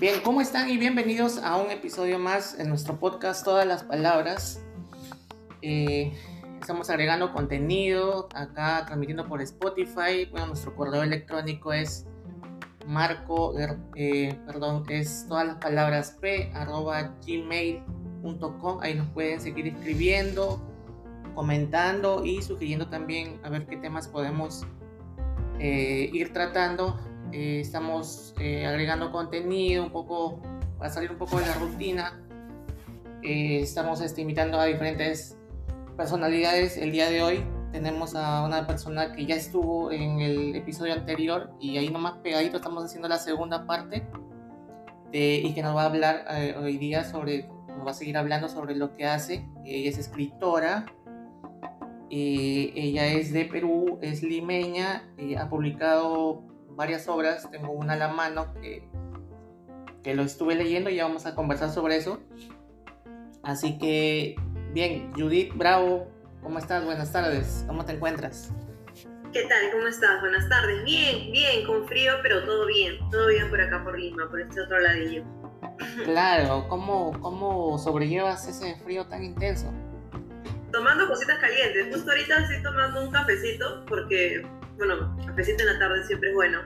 Bien, ¿cómo están? Y bienvenidos a un episodio más en nuestro podcast Todas las Palabras. Eh, estamos agregando contenido acá, transmitiendo por Spotify. Bueno, nuestro correo electrónico es marco, eh, perdón, es todas las palabras p arroba gmail.com. Ahí nos pueden seguir escribiendo, comentando y sugiriendo también a ver qué temas podemos eh, ir tratando eh, estamos eh, agregando contenido un poco para salir un poco de la rutina. Eh, estamos este, invitando a diferentes personalidades. El día de hoy tenemos a una persona que ya estuvo en el episodio anterior y ahí nomás pegadito estamos haciendo la segunda parte y que nos va a hablar hoy día sobre, nos va a seguir hablando sobre lo que hace. Ella es escritora, ella es de Perú, es limeña, ha publicado varias obras, tengo una a la mano que, que lo estuve leyendo y ya vamos a conversar sobre eso. Así que, bien, Judith Bravo, ¿cómo estás? Buenas tardes, ¿cómo te encuentras? ¿Qué tal? ¿Cómo estás? Buenas tardes. Bien, bien, con frío, pero todo bien. Todo bien por acá, por Lima, por este otro ladillo. Claro, ¿cómo, cómo sobrellevas ese frío tan intenso? Tomando cositas calientes. Justo ahorita estoy tomando un cafecito porque bueno, cafecito en la tarde siempre es bueno.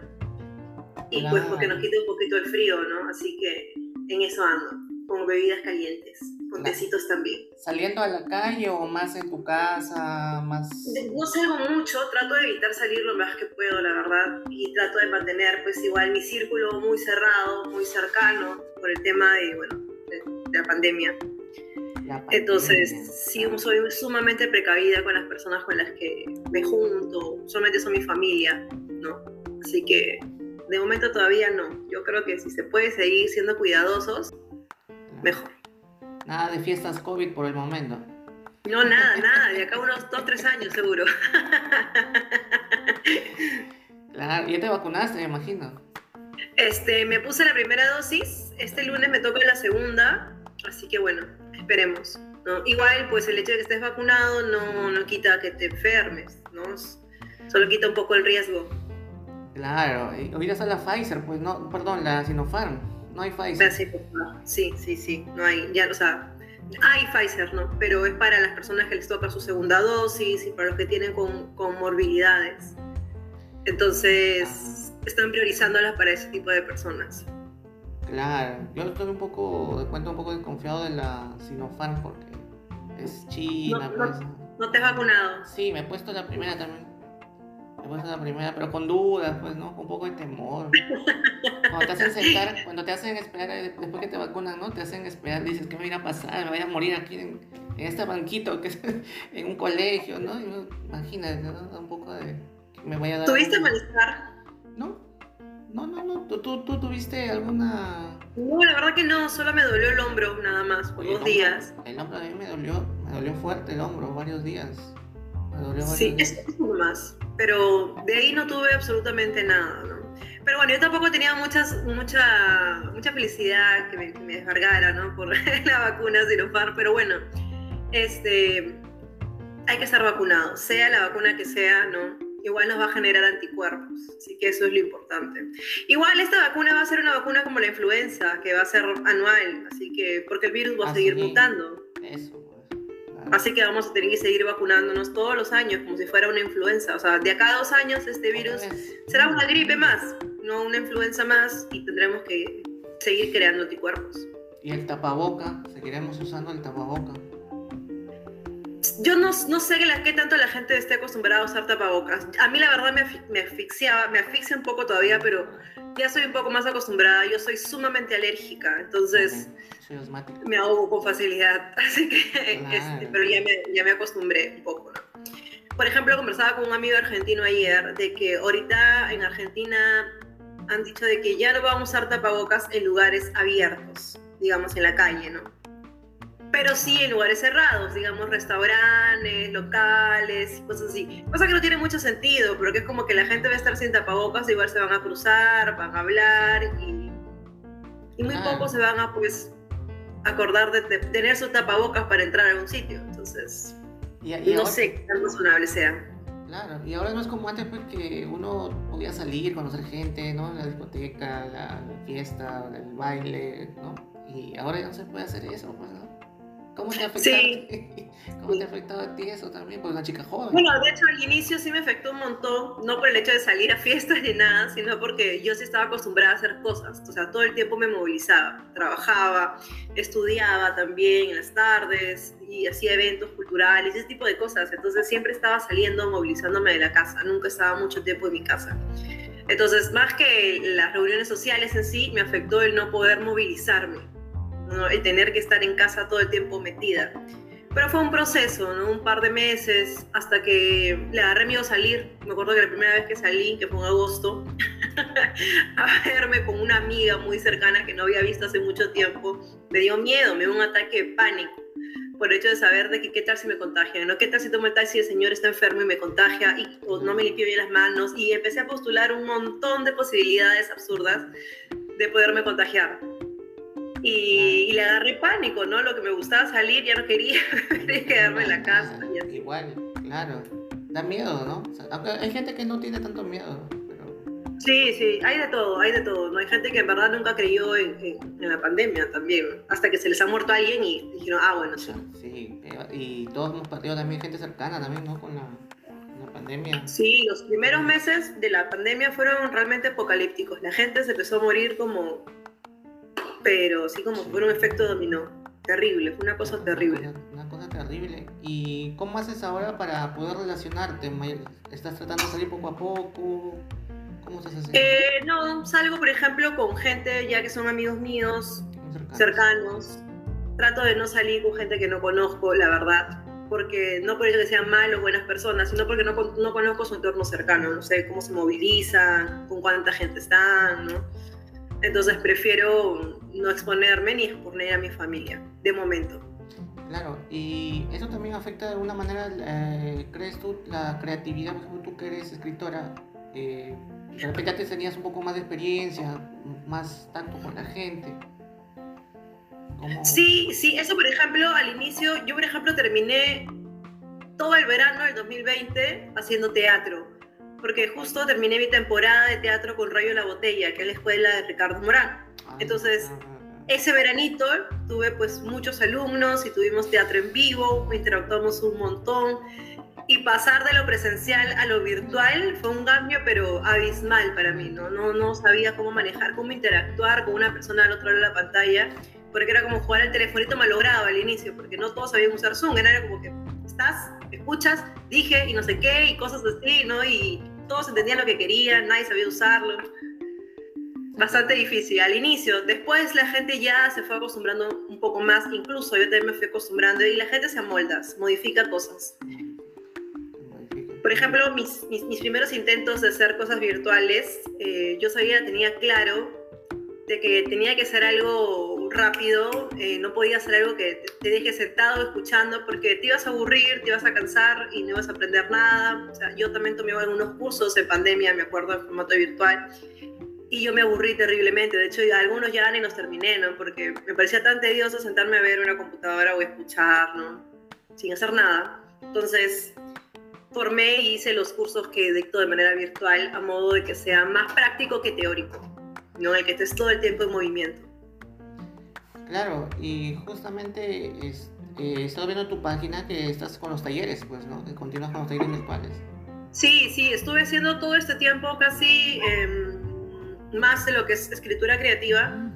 Y pues porque nos quita un poquito el frío, ¿no? Así que en eso ando, con bebidas calientes, con tecitos también. ¿Saliendo a la calle o más en tu casa? más No salgo mucho, trato de evitar salir lo más que puedo, la verdad, y trato de mantener pues igual mi círculo muy cerrado, muy cercano, por el tema de, bueno, de la pandemia. Entonces, sí, soy sumamente precavida con las personas con las que me junto, solamente son mi familia, ¿no? Así que de momento todavía no. Yo creo que si se puede seguir siendo cuidadosos, mejor. Nada de fiestas COVID por el momento. No, nada, nada, de acá unos 2, 3 años seguro. Claro, ya te vacunaste, me imagino. Este, me puse la primera dosis, este lunes me toca la segunda, así que bueno, esperemos. ¿no? Igual, pues el hecho de que estés vacunado no, no quita que te enfermes, ¿no? Solo quita un poco el riesgo. Claro, y a la Pfizer, pues no, perdón, la Sinopharm, no hay Pfizer. Sí, sí, sí, no hay, ya, o sea, hay Pfizer, ¿no? Pero es para las personas que les toca su segunda dosis y para los que tienen con, comorbilidades. Entonces, están priorizándolas para ese tipo de personas. Claro, yo estoy un poco, de cuenta un poco desconfiado de la Sinopharm porque es China. No, pues. no, te has vacunado. Sí, me he puesto la primera también. Me he puesto la primera, pero con dudas, pues, ¿no? Con un poco de temor. Cuando te hacen sentar, cuando te hacen esperar, eh, después que te vacunan, ¿no? Te hacen esperar, dices, ¿qué me va a pasar? Me voy a morir aquí en, en este banquito, que es en un colegio, ¿no? imagínate, ¿no? Un poco de... Me voy a dar... ¿Tuviste malestar? No, no, no, no. ¿Tú, tú, tuviste alguna.? No, la verdad que no, solo me dolió el hombro nada más, por dos días. El hombro a mí me dolió, me dolió fuerte el hombro, varios días. Me dolió varios sí, días. es más. Pero de ahí no tuve absolutamente nada, ¿no? Pero bueno, yo tampoco tenía muchas, mucha, mucha felicidad que me, me descargara, ¿no? Por la vacuna Sinopharm, pero bueno, este, hay que estar vacunado, sea la vacuna que sea, ¿no? Igual nos va a generar anticuerpos, así que eso es lo importante. Igual esta vacuna va a ser una vacuna como la influenza, que va a ser anual, así que porque el virus va a seguir mutando. Eso. Pues, así que vamos a tener que seguir vacunándonos todos los años, como si fuera una influenza. O sea, de acá a dos años este virus será una gripe más, no una influenza más, y tendremos que seguir creando anticuerpos. Y el tapaboca, seguiremos usando el tapaboca yo no, no sé qué tanto la gente esté acostumbrada a usar tapabocas. A mí la verdad me, me asfixiaba, me asfixia un poco todavía, pero ya soy un poco más acostumbrada. Yo soy sumamente alérgica, entonces me ahogo con facilidad. Así que, este, pero ya me, ya me acostumbré un poco, Por ejemplo, conversaba con un amigo argentino ayer de que ahorita en Argentina han dicho de que ya no vamos a usar tapabocas en lugares abiertos, digamos en la calle, ¿no? Pero sí en lugares cerrados, digamos restaurantes, locales, cosas así. Cosa que no tiene mucho sentido, porque es como que la gente va a estar sin tapabocas, igual se van a cruzar, van a hablar y, y muy pocos se van a pues acordar de, tener su tapabocas para entrar a algún sitio. Entonces, no sé qué tan razonable sea. Claro, y ahora no es como antes pues que uno podía salir, conocer gente, ¿no? La discoteca, la, la fiesta, el baile, ¿no? Y ahora ya no se puede hacer eso, pues, ¿no? ¿Cómo te, ha afectado, Sí. ¿Cómo te ha afectado a ti eso también? Pues una chica joven. Bueno, de hecho al inicio sí me afectó un montón, no por el hecho de salir a fiestas ni nada, sino porque yo sí estaba acostumbrada a hacer cosas, o sea, todo el tiempo me movilizaba, trabajaba, estudiaba también en las tardes y hacía eventos culturales, ese tipo de cosas, entonces siempre estaba saliendo, movilizándome de la casa, nunca estaba mucho tiempo en mi casa. Entonces, más que las reuniones sociales en sí, me afectó el no poder movilizarme, ¿no? el tener que estar en casa todo el tiempo metida. Pero fue un proceso, ¿no? Un par de meses hasta que le agarré miedo a salir. Me acuerdo que la primera vez que salí, que fue en agosto, a verme con una amiga muy cercana que no había visto hace mucho tiempo, me dio miedo, me dio un ataque de pánico por el hecho de saber de que qué tal si me contagia, ¿no? ¿Qué tal si tomo el taxi y el señor está enfermo y me contagia y o no me limpio bien las manos? Y empecé a postular un montón de posibilidades absurdas de poderme contagiar. Y, y le agarré pánico, ¿no? Lo que me gustaba salir, ya no quería, quería quedarme en la casa. y así. Igual, claro. Da miedo, ¿no? O sea, hay gente que no tiene tanto miedo, pero Sí, sí, hay de todo, hay de todo. ¿no? Hay gente que en verdad nunca creyó en, en- en la pandemia también, hasta que se les ha muerto alguien y dijeron, ah, bueno, sí. sí. eh, Y todos hemos perdido también gente cercana también, ¿no? Con la, con la pandemia. Sí, los primeros meses de la pandemia fueron realmente apocalípticos. La gente se empezó a morir como, pero sí como por un efecto dominó. Terrible, fue una cosa terrible. Una, una cosa terrible. ¿Y cómo haces ahora para poder relacionarte? ¿Estás tratando de salir poco a poco? ¿Cómo se hace? Eh, no, salgo por ejemplo con gente ya que son amigos míos, Muy cercano. cercanos. Trato de no salir con gente que no conozco, la verdad. Porque no por ello que sean malos o buenas personas, sino porque no, no conozco su entorno cercano. No sé cómo se movilizan, con cuánta gente están, ¿no? Entonces prefiero no exponerme ni exponer a mi familia, de momento. Claro, y eso también afecta de alguna manera, eh, ¿crees tú, la creatividad? Por ejemplo, tú que eres escritora, eh, de repente antes tenías un poco más de experiencia, más tacto con la gente. ¿Cómo- Sí, sí, eso por ejemplo, al inicio, yo por ejemplo terminé todo el verano del 2020 haciendo teatro, porque justo terminé mi temporada de teatro con Rayo La Botella, que es la escuela de Ricardo Morán. Ah, entonces, ah, ah. Ese veranito tuve pues muchos alumnos y tuvimos teatro en vivo, interactuamos un montón y pasar de lo presencial a lo virtual fue un cambio pero abismal para mí, ¿no? No, no sabía cómo manejar, cómo interactuar con una persona al otro lado de la pantalla, porque era como jugar al telefonito malogrado al inicio, porque no todos sabían usar Zoom, era como que estás, escuchas, dije y no sé qué y cosas así, ¿no? Y todos entendían lo que querían, nadie sabía usarlo bastante difícil al inicio. Después la gente ya se fue acostumbrando un poco más, incluso yo también me fui acostumbrando y la gente se amolda, modifica cosas. Por ejemplo, mis, mis, mis primeros intentos de hacer cosas virtuales, eh, yo sabía, tenía claro de que tenía que ser algo rápido, eh, no podía ser algo que te deje sentado escuchando porque te ibas a aburrir, te ibas a cansar y no ibas a aprender nada. O sea, yo también tomé algunos cursos en pandemia, me acuerdo, en formato virtual y yo me aburrí terriblemente. De hecho, algunos ya ni los terminé, ¿no? Porque me parecía tan tedioso sentarme a ver una computadora o escuchar, ¿no? Sin hacer nada. Entonces, formé y hice los cursos que dicto de manera virtual a modo de que sea más práctico que teórico, ¿no? El que estés todo el tiempo en movimiento. Claro, y justamente es- eh, viendo en tu página que estás con los talleres, pues, ¿no? Que continúas con los talleres virtuales. Sí, sí, estuve haciendo todo este tiempo casi em, más de lo que es escritura creativa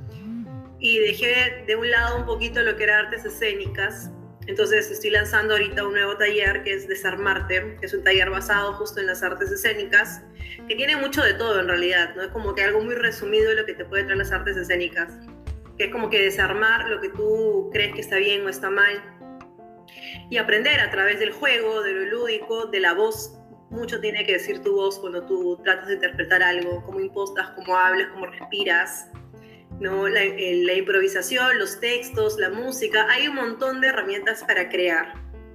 y dejé de un lado un poquito lo que era artes escénicas. Entonces estoy lanzando ahorita un nuevo taller que es Desarmarte, que es un taller basado justo en las artes escénicas, que tiene mucho de todo en realidad, ¿no? Es como que algo muy resumido de lo que te puede traer las artes escénicas, que es como que desarmar lo que tú crees que está bien o está mal y aprender a través del juego, de lo lúdico, de la voz. Mucho tiene que decir tu voz cuando tú tratas de interpretar algo, cómo impostas, cómo hablas, cómo respiras, ¿no? La, eh, la improvisación, los textos, la música. Hay un montón de herramientas para crear,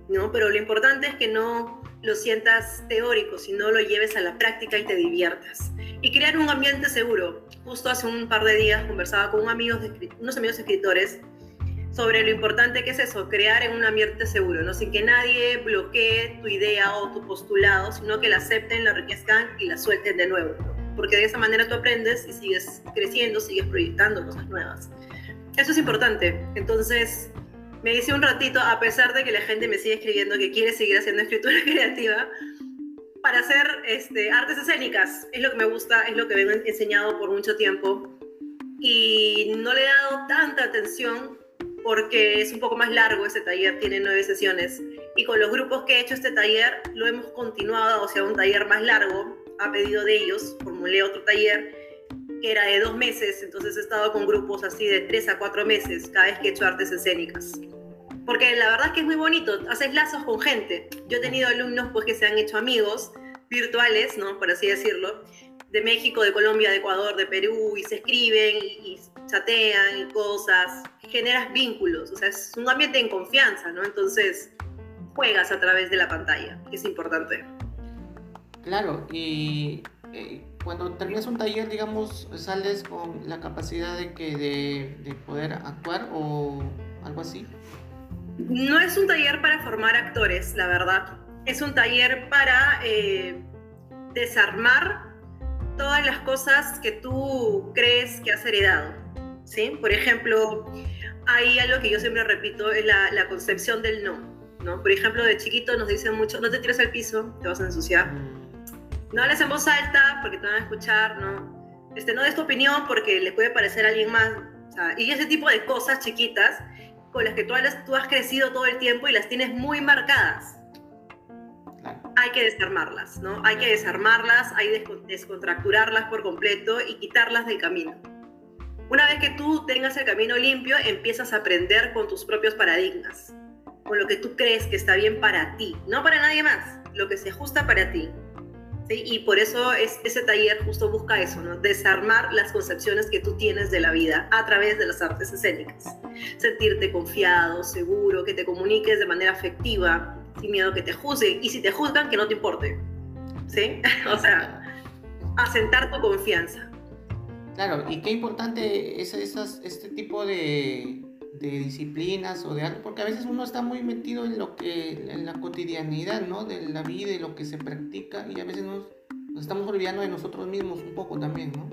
¿no? Pero lo importante es que no lo sientas teórico, sino lo lleves a la práctica y te diviertas. Y crear un ambiente seguro. Justo hace un par de días conversaba con un amigo unos amigos escritores sobre lo importante que es eso, crear en un ambiente seguro, ¿no? Sin que nadie bloquee tu idea o tu postulado, sino que la acepten, la enriquezcan y la suelten de nuevo, Porque de esa manera tú aprendes y sigues creciendo, sigues proyectando cosas nuevas. Eso es importante. Entonces, me dice un ratito, a pesar de que la gente me sigue escribiendo que quiere seguir haciendo escritura creativa, para hacer este, artes escénicas. Es lo que me gusta, es lo que me han enseñado por mucho tiempo. Y no le he dado tanta atención porque es un poco más largo ese taller, tiene nueve sesiones. Y con los grupos que he hecho este taller, lo hemos continuado, o sea, un taller más largo, a pedido de ellos, formulé otro taller que era de dos meses, entonces he estado con grupos así de tres a cuatro meses cada vez que he hecho artes escénicas. Porque la verdad es que es muy bonito, haces lazos con gente. Yo he tenido alumnos pues que se han hecho amigos virtuales, ¿no? Por así decirlo, de México, de Colombia, de Ecuador, de Perú, y se escriben y, chatean y cosas, generas vínculos, o sea, es un ambiente en confianza, ¿no? Entonces, juegas a través de la pantalla, que es importante. Claro, y eh, cuando terminas un taller, digamos, sales con la capacidad de, que, de, de poder actuar o algo así. No es un taller para formar actores, la verdad. Es un taller para eh, desarmar todas las cosas que tú crees que has heredado. ¿sí? Por ejemplo, hay algo que yo siempre repito, es la, concepción del no, no. Por ejemplo, de chiquito nos dicen mucho, no te tires al piso, te vas a ensuciar. Mm. No hables en voz alta porque te van a escuchar, ¿no? Este, no des tu opinión porque le puede parecer a alguien más. y ese tipo de cosas chiquitas con las que tú has, tú has crecido todo el tiempo y las tienes muy marcadas. Hay que desarmarlas, ¿no? Hay que desarmarlas, hay que descontracturarlas por completo y quitarlas del camino. Una vez que tú tengas el camino limpio, empiezas a aprender con tus propios paradigmas, con lo que tú crees que está bien para ti, no para nadie más, lo que se ajusta para ti. Y por eso es, ese taller justo busca eso, ¿no? desarmar las concepciones que tú tienes de la vida a través de las artes escénicas. Sentirte confiado, seguro, que te comuniques de manera afectiva, sin miedo que te juzguen, y si te juzgan, que no te importe. ¿Sí? o sea, asentar tu confianza. Claro, y qué importante es esas, este tipo de, de disciplinas o de algo, porque a veces uno está muy metido en lo que, en la cotidianidad, ¿no? De la vida y lo que se practica y a veces nos, nos estamos olvidando de nosotros mismos un poco también, ¿no?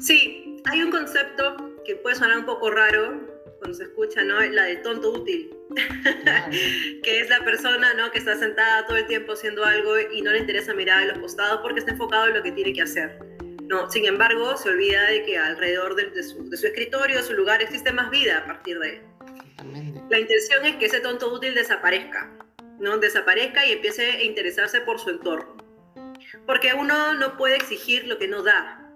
Sí, hay un concepto que puede sonar un poco raro cuando se escucha, ¿no? La del tonto útil. que es la persona ¿no? que está sentada todo el tiempo haciendo algo y no le interesa mirar a los costados porque está enfocado en lo que tiene que hacer. No, sin embargo, se olvida de que alrededor de, su, de su, escritorio, su lugar, existe más vida a partir de él. La intención es que ese tonto útil desaparezca, ¿no? Desaparezca y empiece a interesarse por su entorno. Porque uno no puede exigir lo que no da.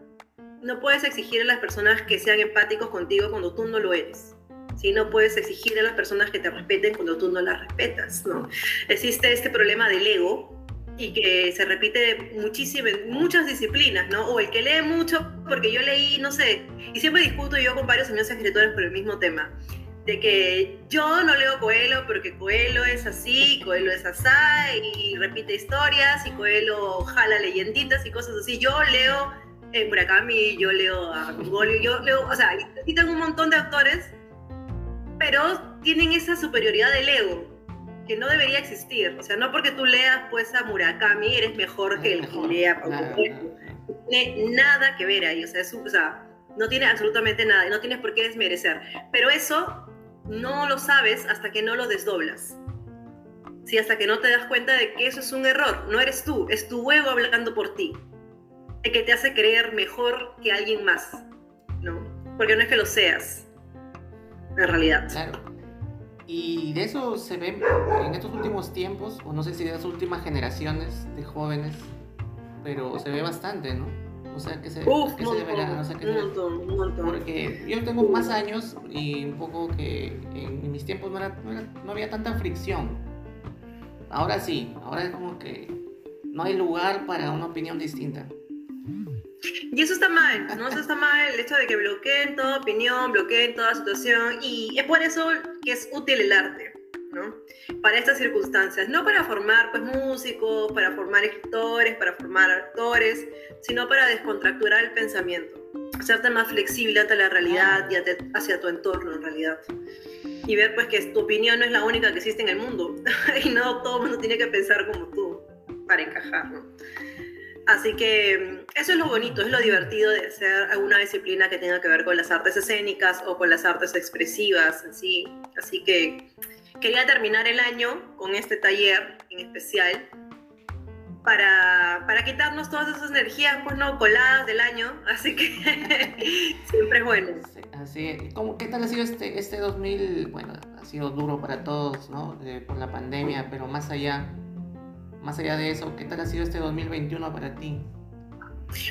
No puedes exigir a las personas que sean empáticos contigo cuando tú no lo eres. ¿sí? No puedes exigir a las personas que te respeten cuando tú no las respetas, ¿no? Existe este problema del ego, y que se repite muchísimo en muchas disciplinas, ¿no? O el que lee mucho, porque yo leí, no sé, y siempre discuto yo con varios amigos escritores por el mismo tema, de que yo no leo Coelho porque Coelho es así, Coelho es asá, y repite historias, y Coelho jala leyenditas y cosas así. Yo leo en Murakami, yo leo a Mongolio, yo leo, o sea, y tengo un montón de autores, pero tienen esa superioridad del ego, que no debería existir. O sea, no porque tú leas pues a Murakami eres mejor que el que lea No tiene nada que ver ahí. O sea, o sea, no tiene absolutamente nada y no tienes por qué desmerecer. Pero eso no lo sabes hasta que no lo desdoblas. Sí, hasta que no te das cuenta de que eso es un error. No eres tú, es tu ego hablando por ti. El que te hace creer mejor que alguien más. ¿no? Porque no es que lo seas, en realidad. Claro. Y de eso se ve en estos últimos tiempos, o no sé si de las últimas generaciones de jóvenes, pero se ve bastante, ¿no? O sea, que se, Uf, que se verá, o sea, que un montón, un montón. Porque yo tengo más años y un poco que en mis tiempos no, era, no, había tanta fricción. Ahora sí, ahora es como que no hay lugar para una opinión distinta. Y eso está mal, ¿no? Eso está mal, el hecho de que bloqueen toda opinión, bloqueen toda situación, y es por eso que es útil el arte, ¿no? Para estas circunstancias, no para formar pues músicos, para formar escritores, para formar actores, sino para descontracturar el pensamiento. hacerte más flexible ante la realidad y hacia tu entorno en realidad. Y ver pues que tu opinión no es la única que existe en el mundo y no todo el mundo tiene que pensar como tú para encajar, ¿no? Así que mm, eso es lo bonito, es lo divertido de hacer alguna disciplina que tenga que ver con las artes escénicas o con las artes expresivas, así. Así que quería terminar el año con este taller en especial para, para quitarnos todas esas energías, pues no, coladas del año, así que siempre es bueno. Así, ¿Cómo, ¿Qué tal ha sido este, este 2000? Bueno, ha sido duro para todos, ¿no? por la pandemia, pero más allá, más allá de eso, ¿qué tal ha sido este 2021 para ti?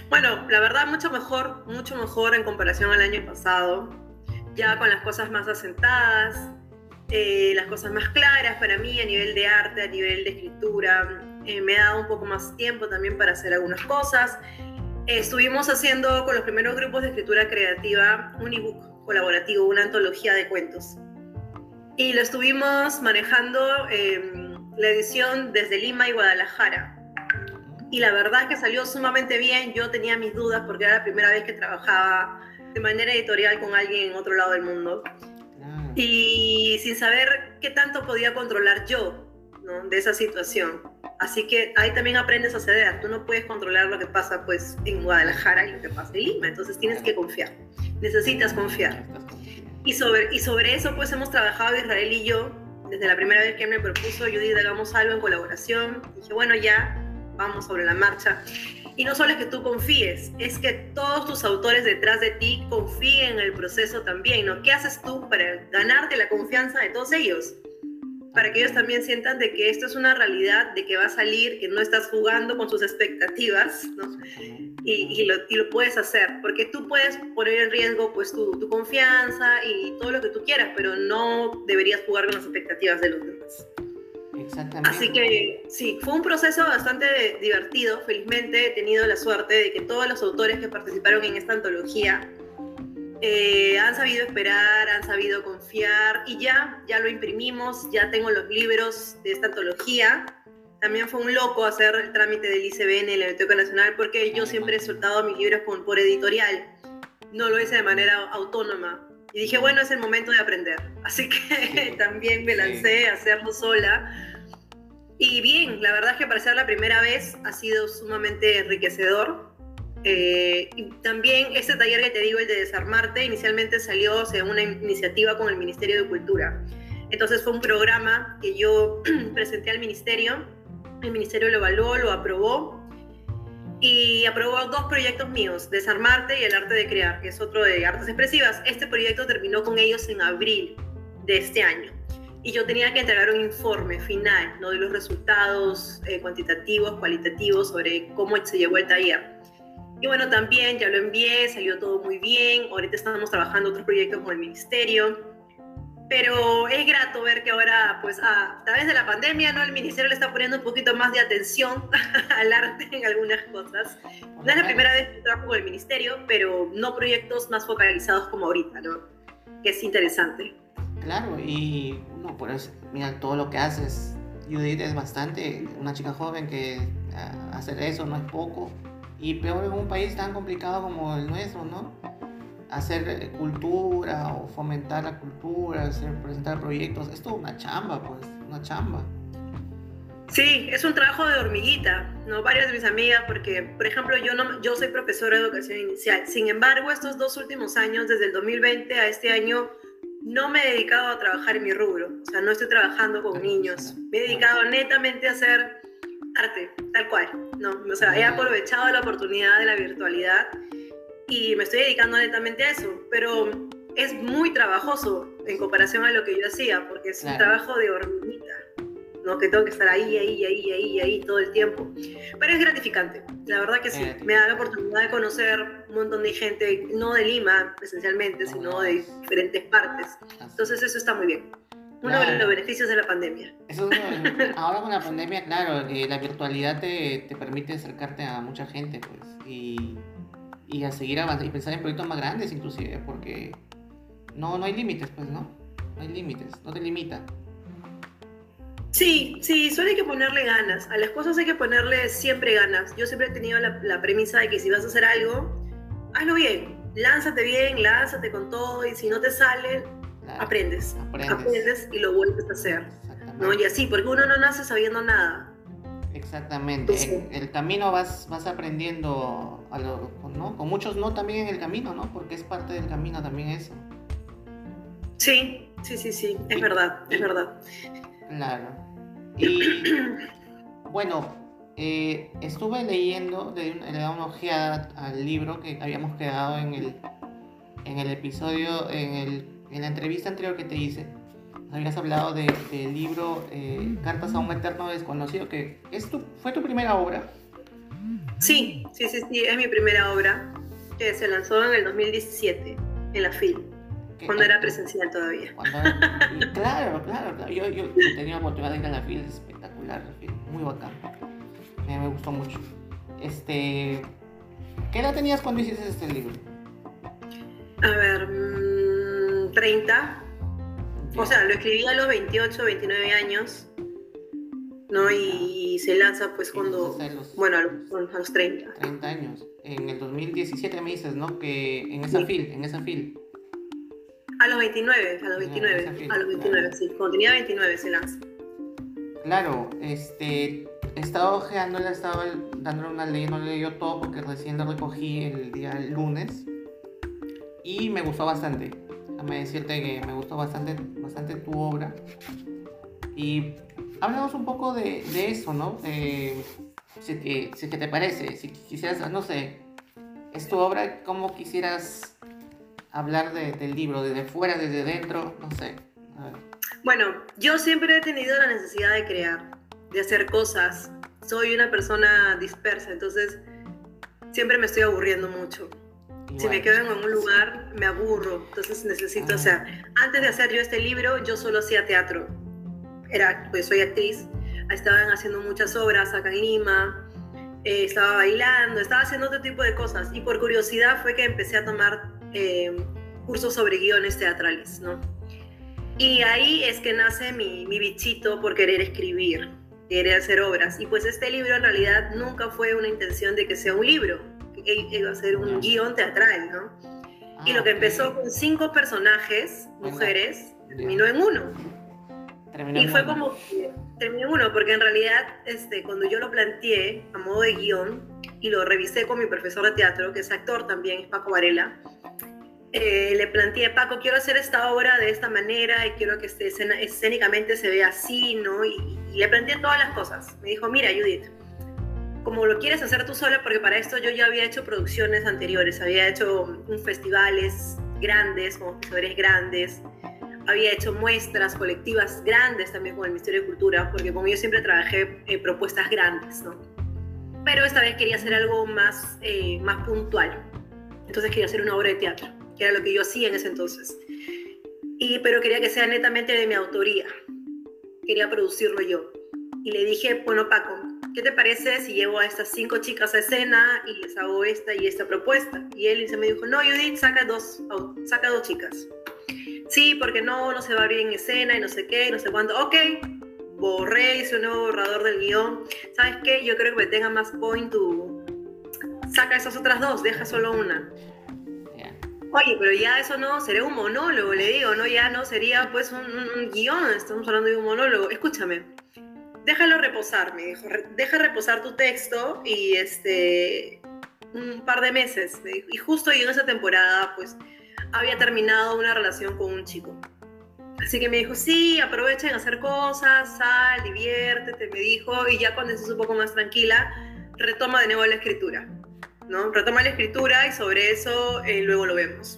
Bueno, la verdad mucho mejor, mucho mejor en comparación al año pasado, ya con las cosas más asentadas, eh, las cosas más claras para mí a nivel de arte, a nivel de escritura, eh, me ha dado un poco más tiempo también para hacer algunas cosas. Eh, estuvimos haciendo con los primeros grupos de escritura creativa un ebook colaborativo, una antología de cuentos. Y lo estuvimos manejando em, la edición desde Lima y Guadalajara. Y la verdad es que salió sumamente bien. Yo tenía mis dudas porque era la primera vez que trabajaba de manera editorial con alguien en otro lado del mundo. Ah. Y sin saber qué tanto podía controlar yo de esa situación. Así que ahí también aprendes a ceder. Tú no puedes controlar lo que pasa pues en Guadalajara y lo que pasa en Lima. Entonces tienes que confiar. Necesitas confiar. Y sobre, y sobre eso pues hemos trabajado Israel y yo. Desde la primera vez que me propuso Judith hagamos algo en colaboración. Dije, bueno, ya, vamos sobre la marcha. Y no solo es que tú confíes, es que todos tus autores detrás de ti confíen en el proceso también, ¿no? ¿Qué haces tú para ganarte la confianza de todos ellos? Para que ellos también sientan de que esto es una realidad, de que va a salir, que no estás jugando con sus expectativas, ¿no? Y, lo, y lo, puedes hacer, porque tú puedes poner en riesgo pues tu, tu, confianza y todo lo que tú quieras, pero no deberías jugar con las expectativas de los demás. Exactamente. Así que sí, fue un proceso bastante divertido. Felizmente he tenido la suerte de que todos los autores que participaron en esta antología eh, han sabido esperar, han sabido confiar y ya, ya lo imprimimos, ya tengo los libros de esta antología. También fue un loco hacer el trámite del ICBN en la Biblioteca Nacional porque yo siempre he soltado mis libros por, por editorial, no lo hice de manera autónoma. Y dije, bueno, es el momento de aprender. Así que también me lancé a hacerlo sola. Y bien, la verdad es que para ser la primera vez ha sido sumamente enriquecedor eh, y también este taller que te digo, el de desarmarte, inicialmente salió o una iniciativa con el Ministerio de Cultura. Entonces fue un programa que yo presenté al ministerio, el ministerio lo evaluó, lo aprobó y aprobó dos proyectos míos, Desarmarte y El Arte de Crear, que es otro de artes expresivas. Este proyecto terminó con ellos en abril de este año y yo tenía que entregar un informe final ¿no? de los resultados eh, cuantitativos, cualitativos sobre cómo se llevó el taller. Y bueno, también ya lo envié, salió todo muy bien. Ahorita estamos trabajando otros proyectos con el ministerio. Pero es grato ver que ahora, pues a través de la pandemia, ¿no? El ministerio le está poniendo un poquito más de atención al arte en algunas cosas. No es la primera vez que trabajo con el ministerio, pero no proyectos más focalizados como ahorita, ¿no? Que es interesante. Claro, y no, pues mira, todo lo que haces, Judith, es bastante. Una chica joven que ah, hacer eso no es poco y peor en un país tan complicado como el nuestro, ¿no? Hacer eh, cultura o fomentar la cultura, hacer, presentar proyectos, es todo una chamba, pues, una chamba. Sí, es un trabajo de hormiguita, ¿no? Varias de mis amigas, porque, por ejemplo, yo, no, yo soy profesora de educación inicial. Sin embargo, estos dos últimos años, desde el 2020 a este año, no me he dedicado a trabajar en mi rubro. O sea, no estoy trabajando con niños. Me he dedicado netamente a hacer arte, tal cual. No, o sea, he aprovechado la oportunidad de la virtualidad y me estoy dedicando netamente a eso, pero es muy trabajoso en comparación a lo que yo hacía, porque es un trabajo de hormiguita, ¿no? Que tengo que estar ahí, ahí, ahí, ahí, ahí todo el tiempo. Pero es gratificante, la verdad que sí. Me da la oportunidad de conocer un montón de gente, no de Lima esencialmente, sino de diferentes partes. Entonces eso está muy bien. Uno de los beneficios de la pandemia. ahora con la pandemia, claro, eh, la virtualidad te, te, permite acercarte a mucha gente, pues, y, y, a seguir avanzando y pensar en proyectos más grandes, inclusive, porque no, no hay límites, pues, ¿no? No hay límites, no te limita. Sí, sí, solo hay que ponerle ganas. A las cosas hay que ponerle siempre ganas. Yo siempre he tenido la, la premisa de que si vas a hacer algo, hazlo bien lánzate bien, lánzate con todo y si no te sale, aprendes, aprendes, y lo vuelves a hacer. ¿no? Y así, porque uno no nace sabiendo nada. Exactamente. en el camino vas, vas aprendiendo, a lo, ¿no? Con muchos no también en el camino, ¿no? Porque es parte del camino también eso. Sí, sí, sí, sí, es verdad, es verdad. Claro. Y bueno, eh, estuve leyendo, le, le una ojeada al libro que habíamos quedado en el, en el episodio, en, el, en la entrevista anterior que te hice habías hablado del libro eh, Cartas a un Eterno Desconocido, que es tu, fue tu primera obra. Sí, sí, sí, sí, es mi primera obra, que se lanzó en el 2017, en la FIL, cuando era presencial todavía. claro, claro, claro, yo, yo, tenía oportunidad de ir a la FIL, es espectacular, muy bacán, me, me gustó mucho. Este, ¿Qué edad tenías cuando hiciste este libro? A ver, 30. Mm, o sea, lo escribí a los 28, 29 años, ¿no? Y, se lanza pues cuando, bueno, a los, 30. 30 años. En el 2017 me dices, ¿no? Que en esa fil, en esa fil. A los 29, a los 29, a los 29, sí. Cuando tenía 29 se lanza. Claro, este, he estado ojeándola, estaba dándole una ley, no leí yo todo porque recién lo recogí el día lunes y me gustó bastante déjame decirte que me gustó bastante, bastante tu obra. Y hablamos un poco de, de eso, ¿no? si, que, si que te parece, si quisieras, no sé, es tu obra, ¿cómo quisieras hablar de, del libro? ¿Desde fuera, desde dentro? No sé. Bueno, yo siempre he tenido la necesidad de crear, de hacer cosas. Soy una persona dispersa, entonces siempre me estoy aburriendo mucho. Si me quedo en un lugar, me aburro. Entonces necesito, o sea, antes de hacer yo este libro, yo solo hacía teatro. Era, pues soy actriz. Estaban haciendo muchas obras acá en Lima. Eh, estaba bailando, estaba haciendo otro tipo de cosas. Y por curiosidad fue que empecé a tomar eh, cursos sobre guiones teatrales, ¿no? Y ahí es que nace mi, mi bichito por querer escribir, querer hacer obras. Y pues este libro en realidad nunca fue una intención de que sea un libro iba a ser un guion teatral, ¿no? y lo que ah, empezó con cinco personajes, mujeres, terminó en uno. y fue como terminó en uno, porque en realidad este, cuando yo lo planteé a modo de guion y lo revisé con mi profesor de teatro, que es actor también, es Paco Varela, eh, le planteé, Paco, quiero hacer esta obra de esta manera y quiero que este, escénicamente se vea así, ¿no? Y, y, le planteé todas las cosas. Me dijo, mira, Judith, como lo quieres hacer tú sola, porque para esto yo ya había hecho producciones anteriores, había hecho festivales grandes, como festivales grandes, había hecho muestras colectivas grandes también con el Ministerio de Cultura, porque como yo siempre trabajé en propuestas grandes, ¿no? Pero esta vez quería hacer algo más, eh, más puntual. Entonces quería hacer una obra de teatro, que era lo que yo hacía en ese entonces. Y, pero quería que sea netamente de mi autoría. Quería producirlo yo. Y le dije, bueno, Paco, ¿qué te parece si llevo a estas cinco chicas a escena y les hago esta y esta propuesta? Y él se me dijo, no, Judith, saca dos, saca dos chicas. Sí, porque no, no se va bien en escena y no sé qué, no sé cuánto. Ok, borré, hice un nuevo borrador del guion. ¿Sabes qué? Yo creo que me tenga más point to... Saca esas otras dos, deja solo una. Oye, pero ya eso no, sería un monólogo, le digo, ¿no? Ya no sería pues un, un guion, estamos hablando de un monólogo. Escúchame, déjalo reposar, me dijo, deja reposar tu texto y este, un par de meses, Y justo en esa temporada, pues, había terminado una relación con un chico. Así que me dijo, sí, aprovecha en hacer cosas, sal, diviértete, me dijo, y ya cuando estés un poco más tranquila, retoma de nuevo la escritura, ¿no? Retoma la escritura y sobre eso eh, luego lo vemos.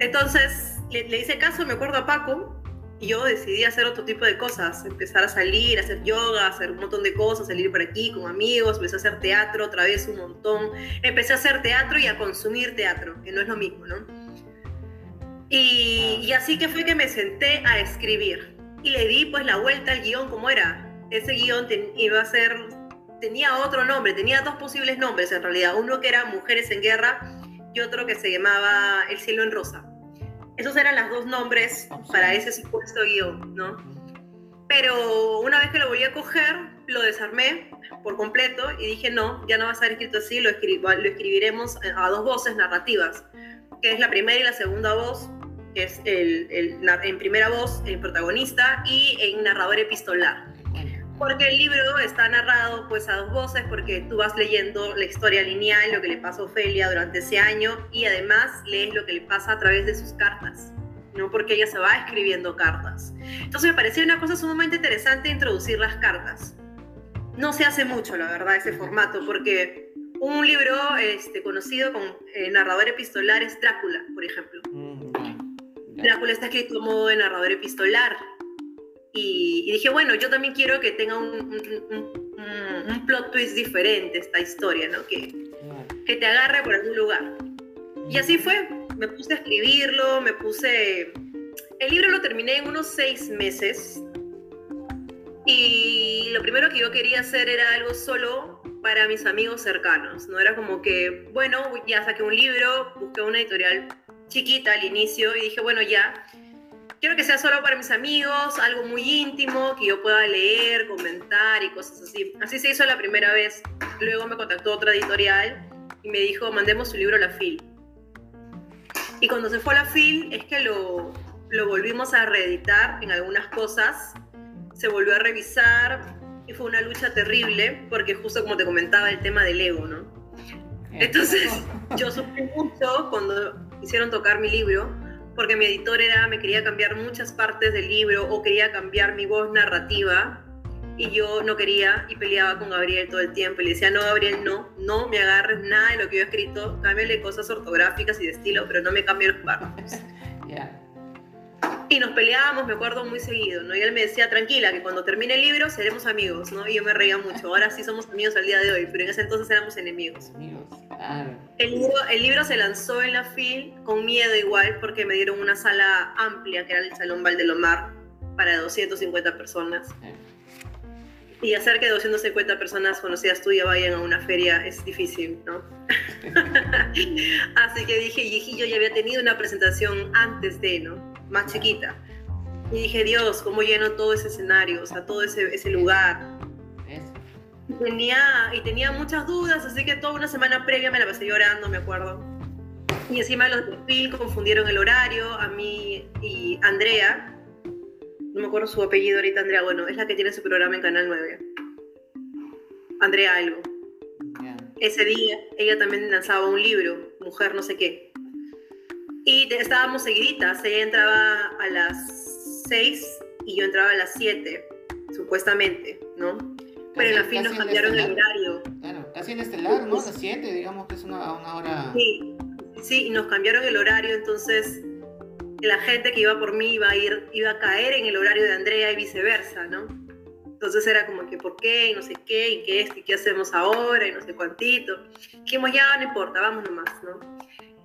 Entonces, le, le hice caso, me acuerdo a Paco, y yo decidí hacer otro tipo de cosas, empezar a salir, a hacer yoga, hacer un montón de cosas, salir por aquí con amigos, empecé a hacer teatro otra vez un montón. Empecé a hacer teatro y a consumir teatro, que no es lo mismo, ¿no? Y, y así que fue que me senté a escribir y le di pues la vuelta al guion como era. Ese guion iba a ser, tenía otro nombre, tenía dos posibles nombres en realidad, uno que era Mujeres en Guerra y otro que se llamaba El cielo en rosa. Esos eran los dos nombres para ese supuesto guion, ¿no? Pero una vez que lo volví a coger, lo desarmé por completo y dije, no, ya no va a estar escrito así, lo, escribiremos a dos voces narrativas. que es la primera y la segunda voz, que es el, en primera voz el protagonista y en narrador epistolar. Porque el libro está narrado pues a dos voces, porque tú vas leyendo la historia lineal, lo que le pasa a Ofelia durante ese año, y además lees lo que le pasa a través de sus cartas, ¿no? Porque ella se va escribiendo cartas. Entonces me parecía una cosa sumamente interesante introducir las cartas. No se hace mucho, la verdad, ese formato, porque un libro este, conocido con eh, narrador epistolar es Drácula, por ejemplo. Mm, Drácula está escrito a modo de narrador epistolar, y, dije, bueno, yo también quiero que tenga un, un, plot twist diferente esta historia, ¿no? Que, que te agarre por algún lugar. Y así fue, me puse a escribirlo, me puse... El libro lo terminé en unos seis meses y lo primero que yo quería hacer era algo solo para mis amigos cercanos, ¿no? Era como que, bueno, ya saqué un libro, busqué una editorial chiquita al inicio y dije, bueno, ya, quiero que sea solo para mis amigos, algo muy íntimo, que yo pueda leer, comentar y cosas así. Así se hizo la primera vez. Luego me contactó otra editorial y me dijo, mandemos su libro a la FIL. Y cuando se fue a la FIL es que lo, lo volvimos a reeditar en algunas cosas, se volvió a revisar y fue una lucha terrible porque justo como te comentaba el tema del ego, ¿no? Entonces yo sufrí mucho cuando hicieron tocar mi libro porque mi editor era, me quería cambiar muchas partes del libro o quería cambiar mi voz narrativa y yo no quería y peleaba con Gabriel todo el tiempo y le decía, no, Gabriel, no, no me agarres nada de lo que yo he escrito, cámbiale cosas ortográficas y de estilo, pero no me cambie los párrafos. Y nos peleábamos, me acuerdo, muy seguido, ¿no? Y él me decía, tranquila, que cuando termine el libro seremos amigos, ¿no? Y yo me reía mucho. Ahora sí somos amigos al día de hoy, pero en ese entonces éramos enemigos. Amigos, El libro, el libro se lanzó en la FIL con miedo igual, porque me dieron una sala amplia, que era el Salón Valdelomar, para 250 personas. Y hacer que 250 personas conocidas tuyas vayan a una feria es difícil, ¿no? Así que dije, y yo ya había tenido una presentación antes de, ¿no? Más chiquita. Y dije, Dios, ¿cómo lleno todo ese escenario, o sea, todo ese, ese lugar? Y tenía, y tenía muchas dudas, así que toda una semana previa me la pasé llorando, me acuerdo. Y encima los de Phil confundieron el horario, a mí y Andrea, no me acuerdo su apellido ahorita, Andrea, bueno, es la que tiene su programa en Canal 9. Andrea algo. Ese día ella también lanzaba un libro, Mujer no sé qué. Y estábamos seguiditas, ella entraba a las 6 y yo entraba a las 7, supuestamente, ¿no? Pero en la fin nos cambiaron el horario. Claro, casi en estelar, ¿no? A las 7, digamos que es una, una hora... Sí, sí, y nos cambiaron el horario, entonces la gente que iba por mí iba a ir, iba a caer en el horario de Andrea y viceversa, ¿no? Entonces era como que, ¿por qué? Y no sé qué, y qué esto, y qué hacemos ahora, y no sé cuantito. Dijimos, ya, no importa, vamos nomás, ¿no?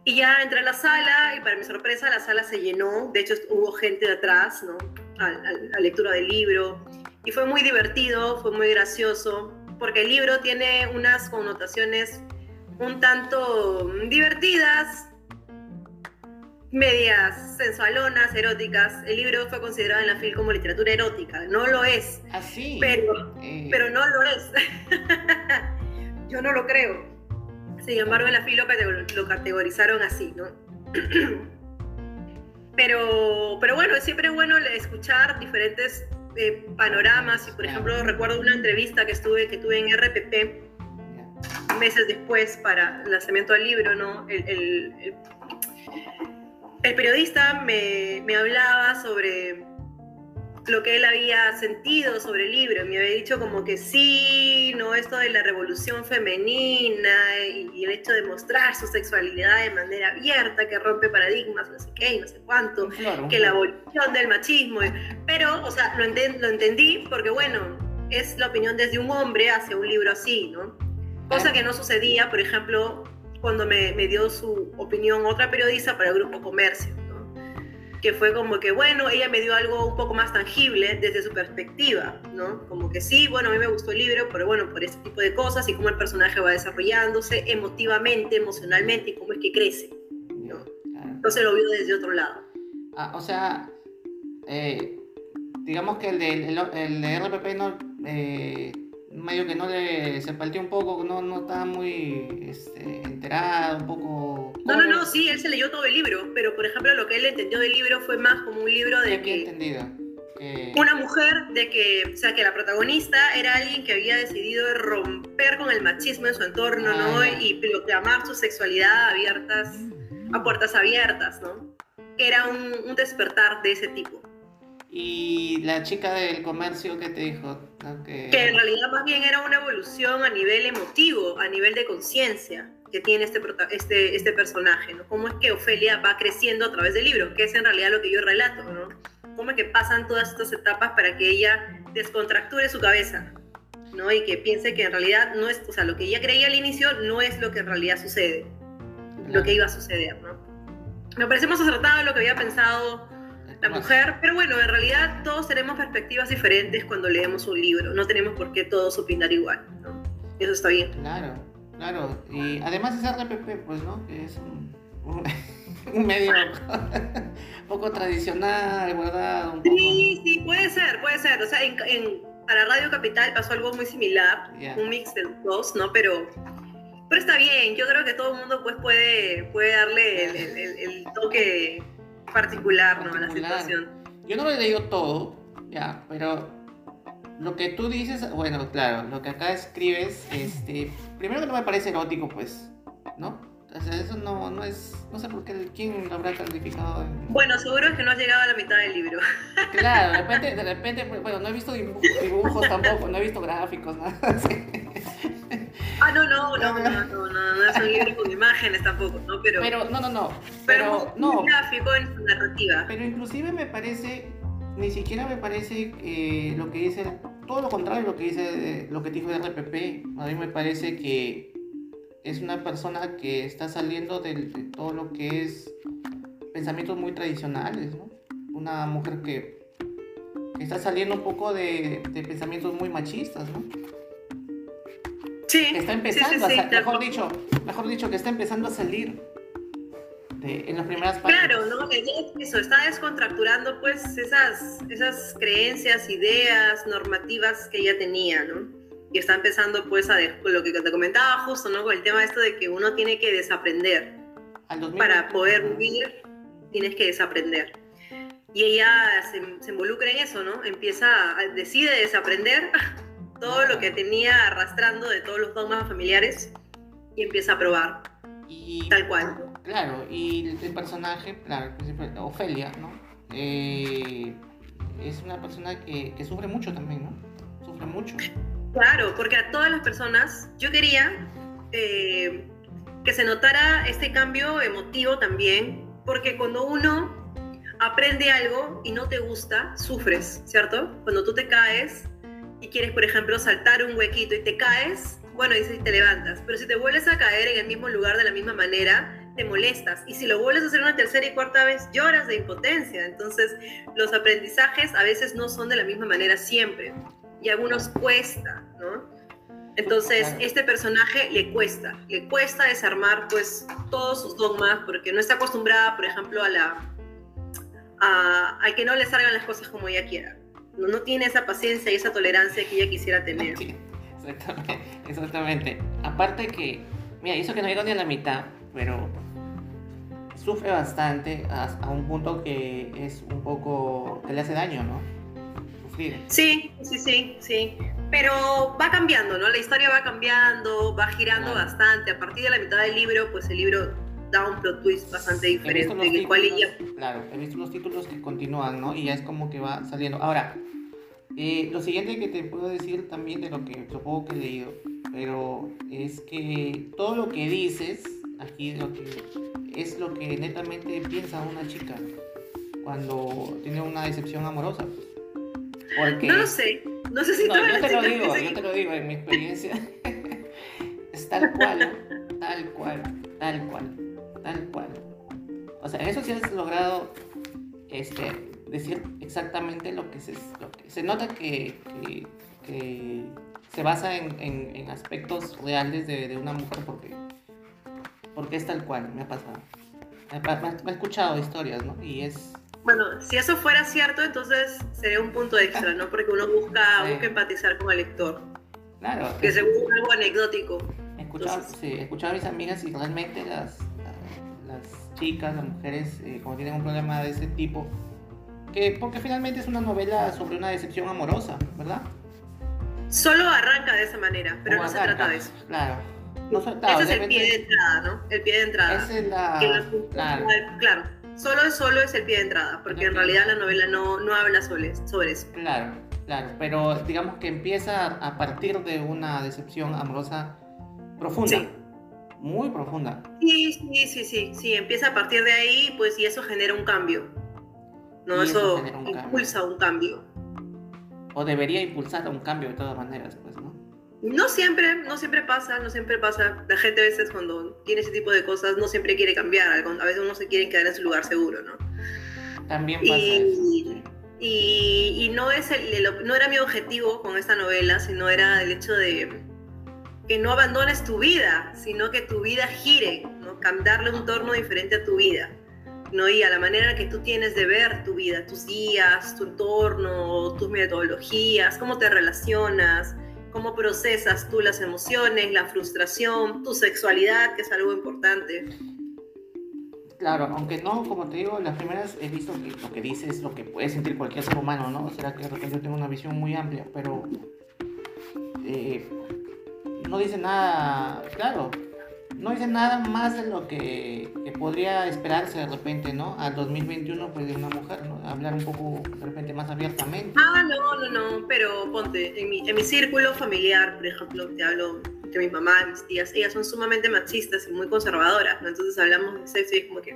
Y ya entré a la sala y para mi sorpresa la sala se llenó. De hecho hubo gente de atrás, ¿no? A, la lectura del libro. Y fue muy divertido, fue muy gracioso, porque el libro tiene unas connotaciones un tanto divertidas, medias sensualonas, eróticas. El libro fue considerado en la FIL como literatura erótica. No lo es. Así. ¿Ah, pero, eh. pero no lo es. Yo no lo creo. Sin embargo, en la FIL lo, categorizaron así, ¿no? pero, pero bueno, es siempre bueno escuchar diferentes eh, panoramas. Y por ejemplo, recuerdo una entrevista que estuve, que tuve en RPP meses después para el lanzamiento del libro, ¿no? El, el, periodista me, me hablaba sobre lo que él había sentido sobre el libro. Me había dicho como que sí, no esto de la revolución femenina y, el hecho de mostrar su sexualidad de manera abierta, que rompe paradigmas, no sé qué, no sé cuánto, que la abolición del machismo. Pero, o sea, lo, lo entendí porque, bueno, es la opinión desde un hombre hacia un libro así, ¿no? Cosa que no sucedía, por ejemplo, cuando me, me dio su opinión otra periodista para el Grupo Comercio que fue como que, bueno, ella me dio algo un poco más tangible desde su perspectiva, ¿no? Como que sí, bueno, a mí me gustó el libro, pero bueno, por este tipo de cosas y cómo el personaje va desarrollándose emotivamente, emocionalmente y cómo es que crece, ¿no? Entonces lo vio desde otro lado. Ah, o sea, eh, digamos que el de, el, de RPP no, eh, medio que no le se partió un poco, no, no estaba muy este, enterado, un poco... No, no, no, sí, él se leyó todo el libro, pero por ejemplo lo que él entendió del libro fue más como un libro de ¿Qué que entendido? Que- una mujer de que, o sea, que la protagonista era alguien que había decidido romper con el machismo en su entorno, Ah, ¿no? Y proclamar su sexualidad abiertas, a puertas abiertas, ¿no? Que era un, un despertar de ese tipo. Y la chica del comercio, ¿qué te dijo? Que... Que en realidad más bien era una evolución a nivel emotivo, a nivel de conciencia que tiene este, este, este personaje, ¿no? Cómo es que Ofelia va creciendo a través del libro, que es en realidad lo que yo relato, ¿no? Cómo es que pasan todas estas etapas para que ella descontracture su cabeza, ¿no? Y que piense que en realidad no es, o sea, lo que ella creía al inicio no es lo que en realidad sucede, lo que iba a suceder, ¿no? Me parece más acertado lo que había pensado la mujer, pero bueno, en realidad todos tenemos perspectivas diferentes cuando leemos un libro, no tenemos por qué todos opinar igual, ¿no? Eso está bien. Claro, claro. Y además es RPP, pues, ¿no? Que es un, un, un medio un poco tradicional, ¿verdad? Un poco... Sí, sí, puede ser, puede ser. O sea, en, en- para Radio Capital pasó algo muy similar, un mix de los dos, ¿no? Pero, pero está bien, yo creo que todo el mundo pues puede, puede darle el, el- el- el toque particular, ¿no? a la Particular. situación. Yo no lo he leído todo, ya, pero lo que tú dices, bueno, claro, lo que acá escribes, este, primero que no me parece erótico, pues, ¿no? O sea, eso no, no es, no sé por qué, quién lo habrá calificado. en- Bueno, seguro es que no has llegado a la mitad del libro. Claro, de repente, de repente, bueno, no he visto dibu- dibujos tampoco, no he visto gráficos, nada así. Ah, no, no, no, no, no, no, no es un libro con imágenes tampoco, ¿no? Pero, Pero, no, no, no, pero pero, no, gráfico en su narrativa. pero inclusive me parece, ni siquiera me parece eh, lo que dice, todo lo contrario lo que dice, lo que dijo de RPP, a mí me parece que es una persona que está saliendo de, todo lo que es pensamientos muy tradicionales, ¿no? Una mujer que, que está saliendo un poco de, de pensamientos muy machistas, ¿no? Sí, que está sí, empezando, sí, a mejor dicho, mejor dicho, que está empezando a salir de, en las primeras páginas. Claro, ¿no? Eso, está descontracturando pues esas, esas creencias, ideas, normativas que ella tenía, ¿no? Y está empezando pues a, lo que te comentaba justo, ¿no? Con el tema esto de que uno tiene que desaprender. Al 2000, Para poder vivir, tienes que desaprender. Y ella se, se involucra en eso, ¿no? Empieza, a- decide desaprender todo lo que tenía arrastrando de todos los dogmas familiares y empieza a probar, y, tal cual. Claro, y el personaje, claro, Ofelia, ¿no? Eh, es una persona que, sufre mucho también, ¿no? Sufre mucho. Claro, porque a todas las personas, yo quería eh, que se notara este cambio emotivo también, porque cuando uno aprende algo y no te gusta, sufres, ¿cierto? Cuando tú te caes y quieres, por ejemplo, saltar un huequito y te caes, bueno, dices te levantas, pero si te vuelves a caer en el mismo lugar de la misma manera, te molestas. Y si lo vuelves a hacer una tercera y cuarta vez, lloras de impotencia. Entonces, los aprendizajes a veces no son de la misma manera siempre. Y a algunos cuesta, ¿no? Entonces, Claro. este personaje le cuesta, le cuesta desarmar pues todos sus dogmas porque no está acostumbrada, por ejemplo, a la a, a que no le salgan las cosas como ella quiera. No, no tiene esa paciencia y esa tolerancia que ella quisiera tener. Sí, exactamente, exactamente. Aparte que, mira, hizo que no llegó ni a la mitad, pero sufre bastante a, a un punto que es un poco, que le hace daño, ¿no? Sufrir. Sí, sí, sí, sí. Pero va cambiando, ¿no? La historia va cambiando, va girando Claro. bastante. A partir de la mitad del libro, pues el libro da un plot twist bastante diferente, los en el cual títulos, ella... claro, he visto los títulos que continúan, ¿no? Y ya es como que va saliendo. Ahora, eh, lo siguiente que te puedo decir también de lo que supongo que he leído, pero es que todo lo que dices aquí lo que es lo que netamente piensa una chica cuando tiene una decepción amorosa. Porque No lo sé, no sé si no, todas yo te lo digo, yo te lo digo en mi experiencia. es tal cual, tal cual, tal cual, tal cual. O sea, en eso sí has logrado este, decir exactamente lo que se, lo que se nota que, que, que se basa en, en- en aspectos reales de, de una mujer porque, porque es tal cual, me ha pasado. Me, me me he escuchado historias, ¿no? Y es... Bueno, si eso fuera cierto, entonces sería un punto extra, ¿no? Porque uno busca, Sí. busca empatizar con el lector. Claro. Que según algo anecdótico. Escuchaba, sí, escuchaba a mis amigas y realmente las, las chicas, las mujeres, eh, como tienen un problema de ese tipo, que porque finalmente es una novela sobre una decepción amorosa, ¿verdad? Solo arranca de esa manera, pero no se trata de eso. Claro. No Ese es el pie de entrada, ¿no? El pie de entrada. Esa es la... claro. claro. Solo, solo es el pie de entrada, porque en realidad la novela no, no habla sobre, sobre eso. Claro, claro. Pero digamos que empieza a partir de una decepción amorosa profunda. Sí. Muy profunda. Sí, sí, sí, sí, sí. Empieza a partir de ahí, pues, y eso genera un cambio. No, eso, impulsa un cambio. O debería impulsar un cambio de todas maneras, pues, ¿no? Siempre, no siempre pasa, no siempre pasa. La gente a veces cuando tiene ese tipo de cosas no siempre quiere cambiar, a veces uno se quiere quedar en su lugar seguro, ¿no? También pasa y, Y, no, es el, no era mi objetivo con esta novela, sino era el hecho de que no abandones tu vida, sino que tu vida gire, ¿no? darle un torno diferente a tu vida. ¿no? y a la manera que tú tienes de ver tu vida, tus días, tu entorno, tus metodologías, cómo te relacionas, cómo procesas tú las emociones, la frustración, tu sexualidad, que es algo importante. Claro, aunque no, como te digo, las primeras he visto que lo que dices es lo que puede sentir cualquier ser humano, ¿no? Será que de repente yo tengo una visión muy amplia, pero eh, no dice nada, claro, no dice nada más de lo que, podría esperarse de repente, ¿no? Al 2021, pues de una mujer, ¿no? Hablar un poco de repente más abiertamente. Ah, no, no, no, pero ponte, en mi, en mi círculo familiar, por ejemplo, te hablo de mi mamá, mis tías, ellas son sumamente machistas y muy conservadoras, ¿no? Entonces hablamos de sexo y es como que,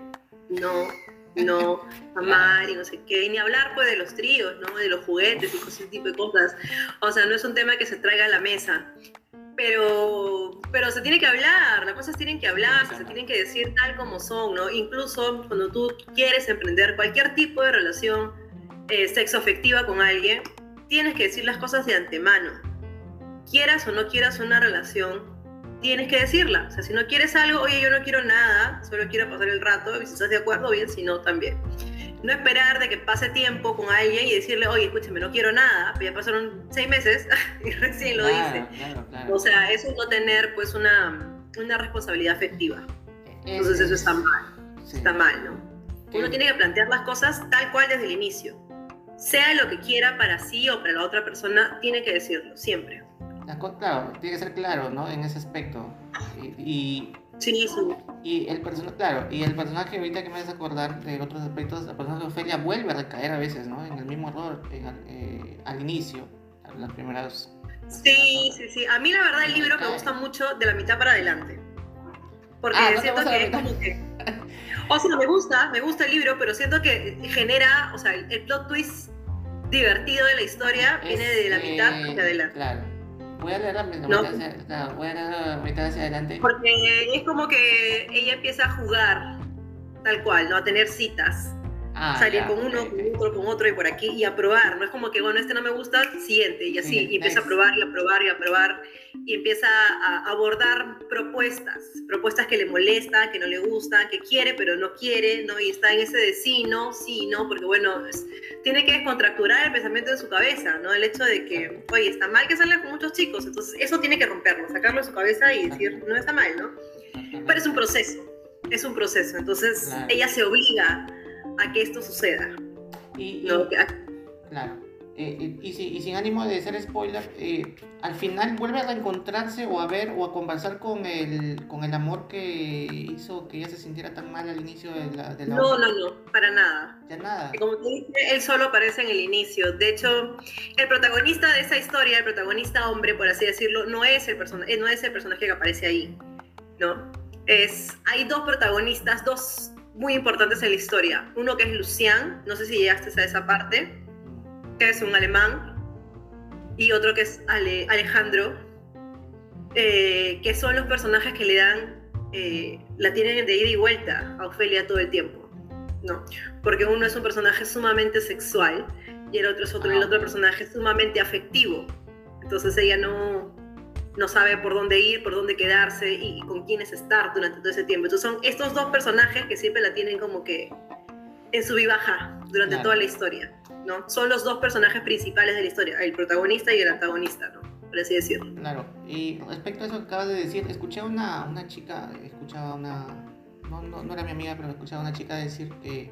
no, no, amar y no sé qué, y ni hablar pues de los tríos, ¿no? De los juguetes y ese tipo de cosas. O sea, no es un tema que se traiga a la mesa pero, pero se tiene que hablar, las cosas tienen que hablar, se tienen que decir tal como son, ¿no? Incluso cuando tú quieres emprender cualquier tipo de relación eh, sexoafectiva con alguien, tienes que decir las cosas de antemano. Quieras o no quieras una relación, tienes que decirla. O sea, si no quieres algo, oye, yo no quiero nada, solo quiero pasar el rato, y si estás de acuerdo, bien, si no, también no esperar de que pase tiempo con alguien y decirle, oye, escúchame, no quiero nada, pero ya pasaron seis meses y recién lo dice. O sea, eso es no tener pues una, una responsabilidad afectiva. Entonces eso está mal, está mal, ¿no? Uno tiene que plantear las cosas tal cual desde el inicio. Sea lo que quiera para sí o para la otra persona, tiene que decirlo, siempre. Claro, tiene que ser claro, ¿no? En ese aspecto. y Sí, sí. Y el personaje, claro, y el personaje ahorita que me haces acordar de otros aspectos, el personaje de Ofelia vuelve a recaer a veces, ¿no? En el mismo error eh, al inicio, las primeras... Sí, sí, sí. A mí la verdad el libro me gusta mucho de la mitad para adelante. Porque ah, siento que es como que... O sea, me gusta, me gusta el libro, pero siento que genera, o sea, el, plot twist divertido de la historia viene de la mitad hacia adelante. Claro. Voy a leer la mitad, hacia, voy a leer la mitad hacia adelante. Porque es como que ella empieza a jugar, tal cual, ¿no? A tener citas. Ah, salir con uno, con otro, con otro y por aquí y a probar. No es como que, bueno, este no me gusta, siguiente y así. y empieza a probar y a probar y a probar y empieza a abordar propuestas, propuestas que le molestan, que no le gustan, que quiere pero no quiere, ¿no? Y está en ese de sí, no, sí, no, porque bueno, tiene que descontracturar el pensamiento de su cabeza, ¿no? El hecho de que, oye, está mal que salga con muchos chicos, entonces eso tiene que romperlo, sacarlo de su cabeza y decir, no está mal, ¿no? Pero es un proceso, es un proceso, entonces ella se obliga a que esto suceda. Y, claro. Eh, y, sin ánimo de ser spoiler, eh, al final vuelve a reencontrarse o a ver o a conversar con el, con el amor que hizo que ella se sintiera tan mal al inicio de la, de No, no, no, para nada. Ya nada. Como te dije, él solo aparece en el inicio. De hecho, el protagonista de esa historia, el protagonista hombre, por así decirlo, no es el, personaje no es el personaje que aparece ahí. ¿no? Es, hay dos protagonistas, dos muy importantes en la historia. Uno que es Lucian, no sé si llegaste a esa parte, que es un alemán, y otro que es Alejandro, eh, que son los personajes que le dan, eh, la tienen de ida y vuelta a Ofelia todo el tiempo. No, porque uno es un personaje sumamente sexual y el otro es otro, el ah, otro personaje sumamente afectivo. Entonces ella no, no sabe por dónde ir, por dónde quedarse y, con quiénes estar durante todo ese tiempo. Entonces son estos dos personajes que siempre la tienen como que en su vivaja durante toda la historia, ¿no? Son los dos personajes principales de la historia, el protagonista y el antagonista, ¿no? por así decirlo. Claro, y respecto a eso que acabas de decir, escuché a una, una chica, escuchaba una, no, no, no, era mi amiga, pero escuchaba a una chica decir que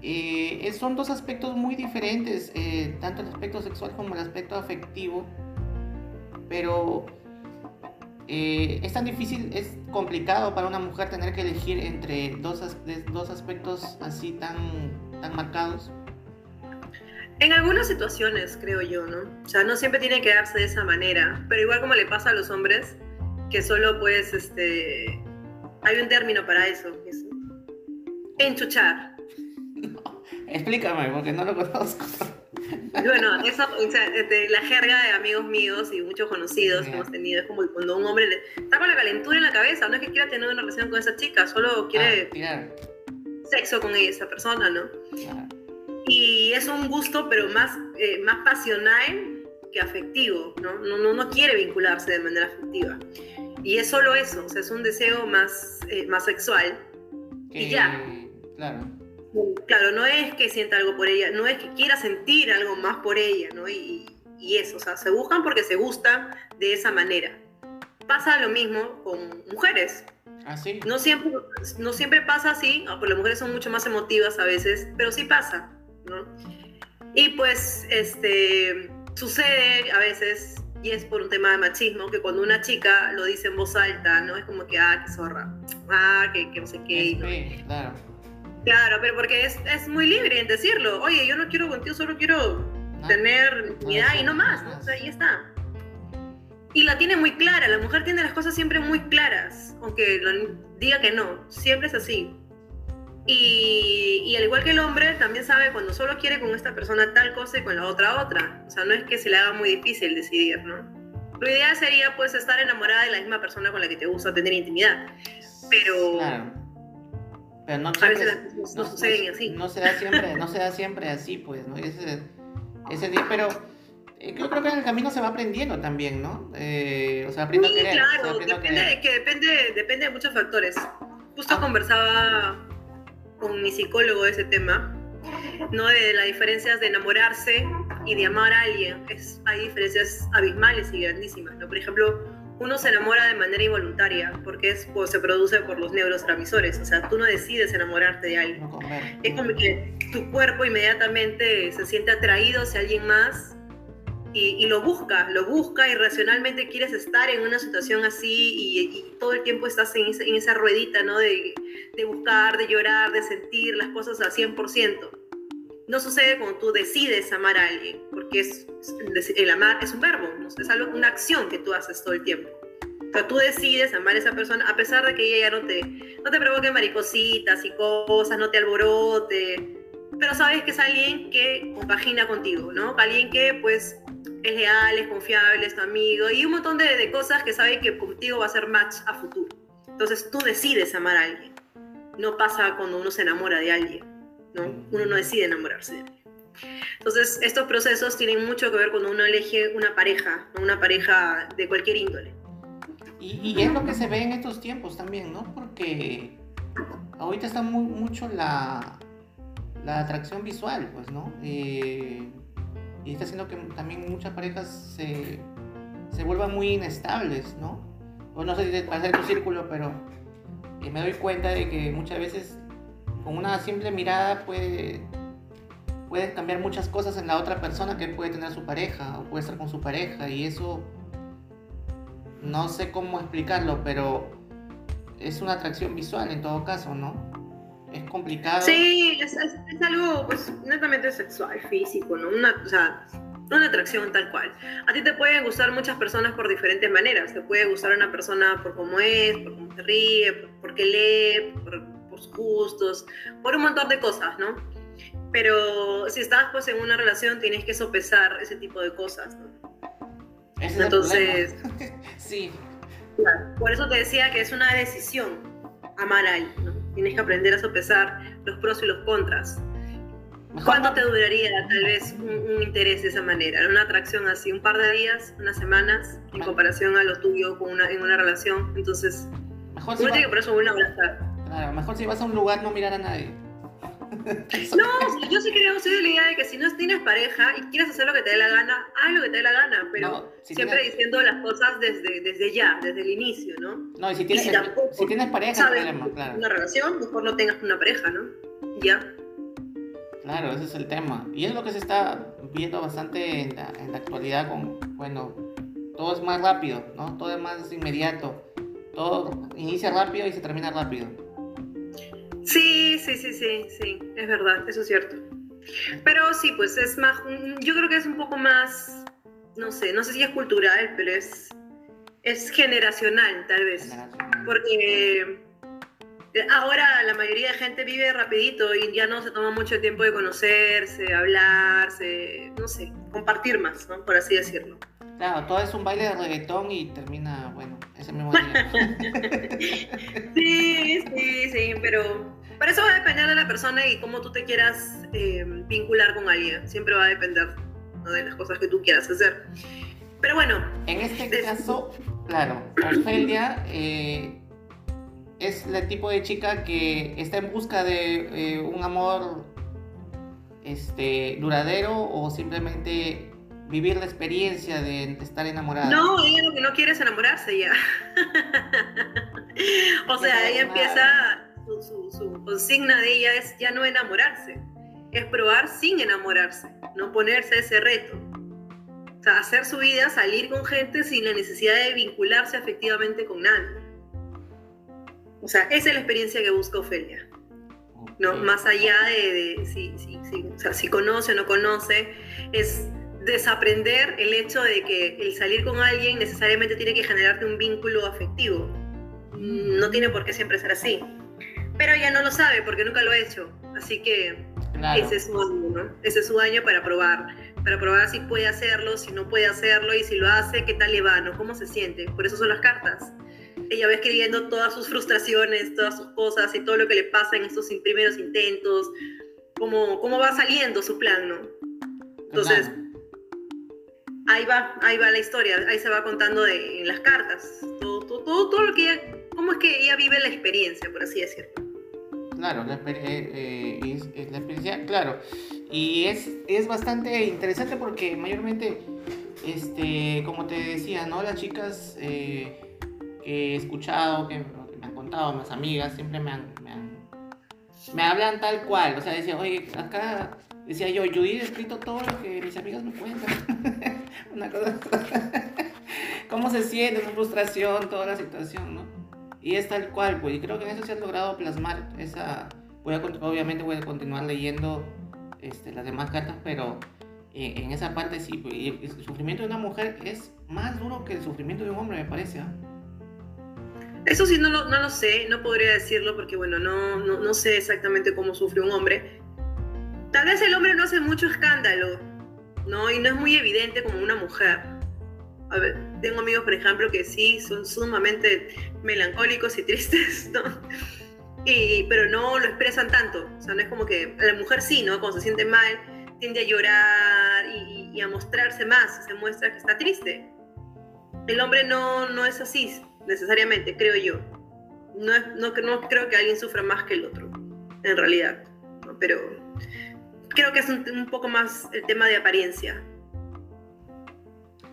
eh, son dos aspectos muy diferentes, eh, tanto el aspecto sexual como el aspecto afectivo, pero eh, es tan difícil, es complicado para una mujer tener que elegir entre dos, dos aspectos así tan, tan marcados. En algunas situaciones, creo yo, ¿no? O sea, no siempre tiene que darse de esa manera, pero igual como le pasa a los hombres, que solo pues, este, hay un término para eso, es enchuchar. explícame, porque no lo conozco. Bueno, eso, o sea, la jerga de amigos míos y muchos conocidos que hemos tenido es como cuando un hombre está con la calentura en la cabeza, no es que quiera tener una relación con esa chica, solo quiere ah, sexo con esa persona, ¿no? Y es un gusto, pero más, eh, más pasional que afectivo, ¿no? No, ¿no? no quiere vincularse de manera afectiva. Y es solo eso, o sea, es un deseo más, eh, más sexual. y ya. Claro. Claro, no es que sienta algo por ella, no es que quiera sentir algo más por ella, ¿no? Y, y eso, o sea, se buscan porque se gustan de esa manera. Pasa lo mismo con mujeres. ¿Ah, sí? No siempre, no siempre pasa así, porque las mujeres son mucho más emotivas a veces, pero sí pasa, ¿no? Y pues, este, sucede a veces, y es por un tema de machismo, que cuando una chica lo dice en voz alta, ¿no? Es como que, ah, qué zorra, ah, que, que no sé qué. Sí, claro Claro, pero porque es, es, muy libre en decirlo. Oye, yo no quiero contigo, solo quiero tener intimidad y no más. O sea, ahí está. Y la tiene muy clara. La mujer tiene las cosas siempre muy claras. Aunque diga que no. Siempre es así. Y, y, al igual que el hombre, también sabe cuando solo quiere con esta persona tal cosa y con la otra otra. O sea, no es que se le haga muy difícil decidir, ¿no? Lo ideal sería pues estar enamorada de la misma persona con la que te gusta tener intimidad. Pero... Pero no, siempre, no, suceden así. No se da siempre, no se da siempre así, pues, ¿no? Ese, ese día, pero eh, yo creo que en el camino se va aprendiendo también, ¿no? Eh, o sea, aprendo sí, a querer. claro, depende, que depende, depende de muchos factores. Justo ah. conversaba con mi psicólogo de ese tema, ¿no? De las diferencias de enamorarse y de amar a alguien. Es, hay diferencias abismales y grandísimas, ¿no? Por ejemplo, uno se enamora de manera involuntaria porque es, pues, se produce por los neurotransmisores. O sea, tú no decides enamorarte de alguien. es como que tu cuerpo inmediatamente se siente atraído hacia alguien más y, lo busca, lo busca y racionalmente quieres estar en una situación así y, todo el tiempo estás en, en esa ruedita, ¿no? De, de, buscar, de llorar, de sentir las cosas al 100% no sucede cuando tú decides amar a alguien, porque es, el amar es un verbo, es algo, una acción que tú haces todo el tiempo. O tú decides amar a esa persona a pesar de que ella ya no te, no te provoque maricositas y cosas, no te alborote, pero sabes que es alguien que compagina contigo, ¿no? Alguien que pues es leal, es confiable, es tu amigo y un montón de, de cosas que sabe que contigo va a ser match a futuro. Entonces tú decides amar a alguien. No pasa cuando uno se enamora de alguien. Uno no decide enamorarse de Entonces, estos procesos tienen mucho que ver cuando uno elige una pareja, una pareja de cualquier índole. Y, es lo que se ve en estos tiempos también, ¿no? Porque ahorita está muy, mucho la, la atracción visual, pues, ¿no? Eh, y está haciendo que también muchas parejas se, se vuelvan muy inestables, ¿no? O no sé si va a ser tu círculo, pero eh, me doy cuenta de que muchas veces con una simple mirada puede, cambiar muchas cosas en la otra persona que puede tener su pareja o puede estar con su pareja y eso no sé cómo explicarlo, pero es una atracción visual en todo caso, ¿no? Es complicado. Sí, es, algo pues netamente sexual, físico, ¿no? Una, o sea, una atracción tal cual. A ti te pueden gustar muchas personas por diferentes maneras. Te puede gustar una persona por cómo es, por cómo se ríe, por, porque lee, por gustos, por un montón de cosas, ¿no? Pero si estás pues en una relación tienes que sopesar ese tipo de cosas, ¿no? Entonces, sí. por eso te decía que es una decisión amar a alguien, ¿no? Tienes que aprender a sopesar los pros y los contras. ¿Cuánto te duraría tal vez un, interés de esa manera? Una atracción así, un par de días, unas semanas, en comparación a lo tuyo con una, en una relación. Entonces, Mejor si que por eso una Claro, mejor si vas a un lugar no mirar a nadie. no, yo sí creo, soy de la idea de que si no tienes pareja y quieres hacer lo que te dé la gana, haz lo que te dé la gana, pero siempre diciendo las cosas desde, desde ya, desde el inicio, ¿no? No, y si tienes, si, tienes pareja, problema, claro. Una relación, mejor no tengas una pareja, ¿no? Ya. Claro, ese es el tema. Y es lo que se está viendo bastante en la, en la actualidad con, bueno, todo es más rápido, ¿no? Todo es más inmediato. Todo inicia rápido y se termina rápido. Sí, sí, sí, sí, sí, es verdad, eso es cierto. Pero sí, pues es más, yo creo que es un poco más, no sé, no sé si es cultural, pero es, es generacional tal vez. Porque ahora la mayoría de gente vive rapidito y ya no se toma mucho tiempo de conocerse, hablarse, no sé, compartir más, ¿no? Por así decirlo. Claro, todo es un baile de reggaetón y termina, bueno, ese mismo día. sí, sí, sí, pero para eso va a depender de la persona y cómo tú te quieras eh, vincular con alguien. Siempre va a depender de las cosas que tú quieras hacer. Pero bueno. En este caso, claro, Ofelia eh, es el tipo de chica que está en busca de eh, un amor este, duradero o simplemente vivir la experiencia de estar enamorada. No, ella lo que no quiere es enamorarse ya. o sea, ella empieza su, consigna de ella es ya no enamorarse, es probar sin enamorarse, no ponerse ese reto. O sea, hacer su vida, salir con gente sin la necesidad de vincularse afectivamente con nadie. O sea, esa es la experiencia que busca Ofelia. No, más allá de, si, o sea, si conoce o no conoce, es desaprender el hecho de que el salir con alguien necesariamente tiene que generarte un vínculo afectivo. No tiene por qué siempre ser así pero ella no lo sabe porque nunca lo ha hecho. Así que ese es su año, ¿no? Ese es su año para probar, para probar si puede hacerlo, si no puede hacerlo y si lo hace, qué tal le va, ¿no? ¿Cómo se siente? Por eso son las cartas. Ella va escribiendo todas sus frustraciones, todas sus cosas y todo lo que le pasa en estos primeros intentos, cómo, cómo va saliendo su plan, ¿no? Entonces, ahí va, ahí va la historia, ahí se va contando de, en las cartas, todo, todo, todo, lo que ella, cómo es que ella vive la experiencia, por así decirlo. Claro, la, eh, es, la experiencia, claro. Y es, es bastante interesante porque mayormente, este, como te decía, ¿no? Las chicas eh, que he escuchado, que, me han contado, mis amigas, siempre me han, me hablan tal cual. O sea, decía, oye, acá, decía yo, yo he escrito todo lo que mis amigas me cuentan. Una cosa. ¿Cómo se siente esa frustración, toda la situación, no? Y es tal cual, pues, y creo que en eso se ha logrado plasmar esa... Voy a, obviamente voy a continuar leyendo este, las demás cartas, pero en, esa parte sí, el sufrimiento de una mujer es más duro que el sufrimiento de un hombre, me parece. ¿ah? Eso sí, no lo, no lo sé, no podría decirlo porque, bueno, no, no, no sé exactamente cómo sufre un hombre. Tal vez el hombre no hace mucho escándalo, ¿no? Y no es muy evidente como una mujer a ver, tengo amigos, por ejemplo, que sí son sumamente melancólicos y tristes, ¿no? Y, pero no lo expresan tanto. O sea, no es como que la mujer sí, ¿no? Cuando se siente mal, tiende a llorar y, a mostrarse más, se muestra que está triste. El hombre no, no es así, necesariamente, creo yo. No, no, no creo que alguien sufra más que el otro, en realidad. Pero creo que es un, un poco más el tema de apariencia.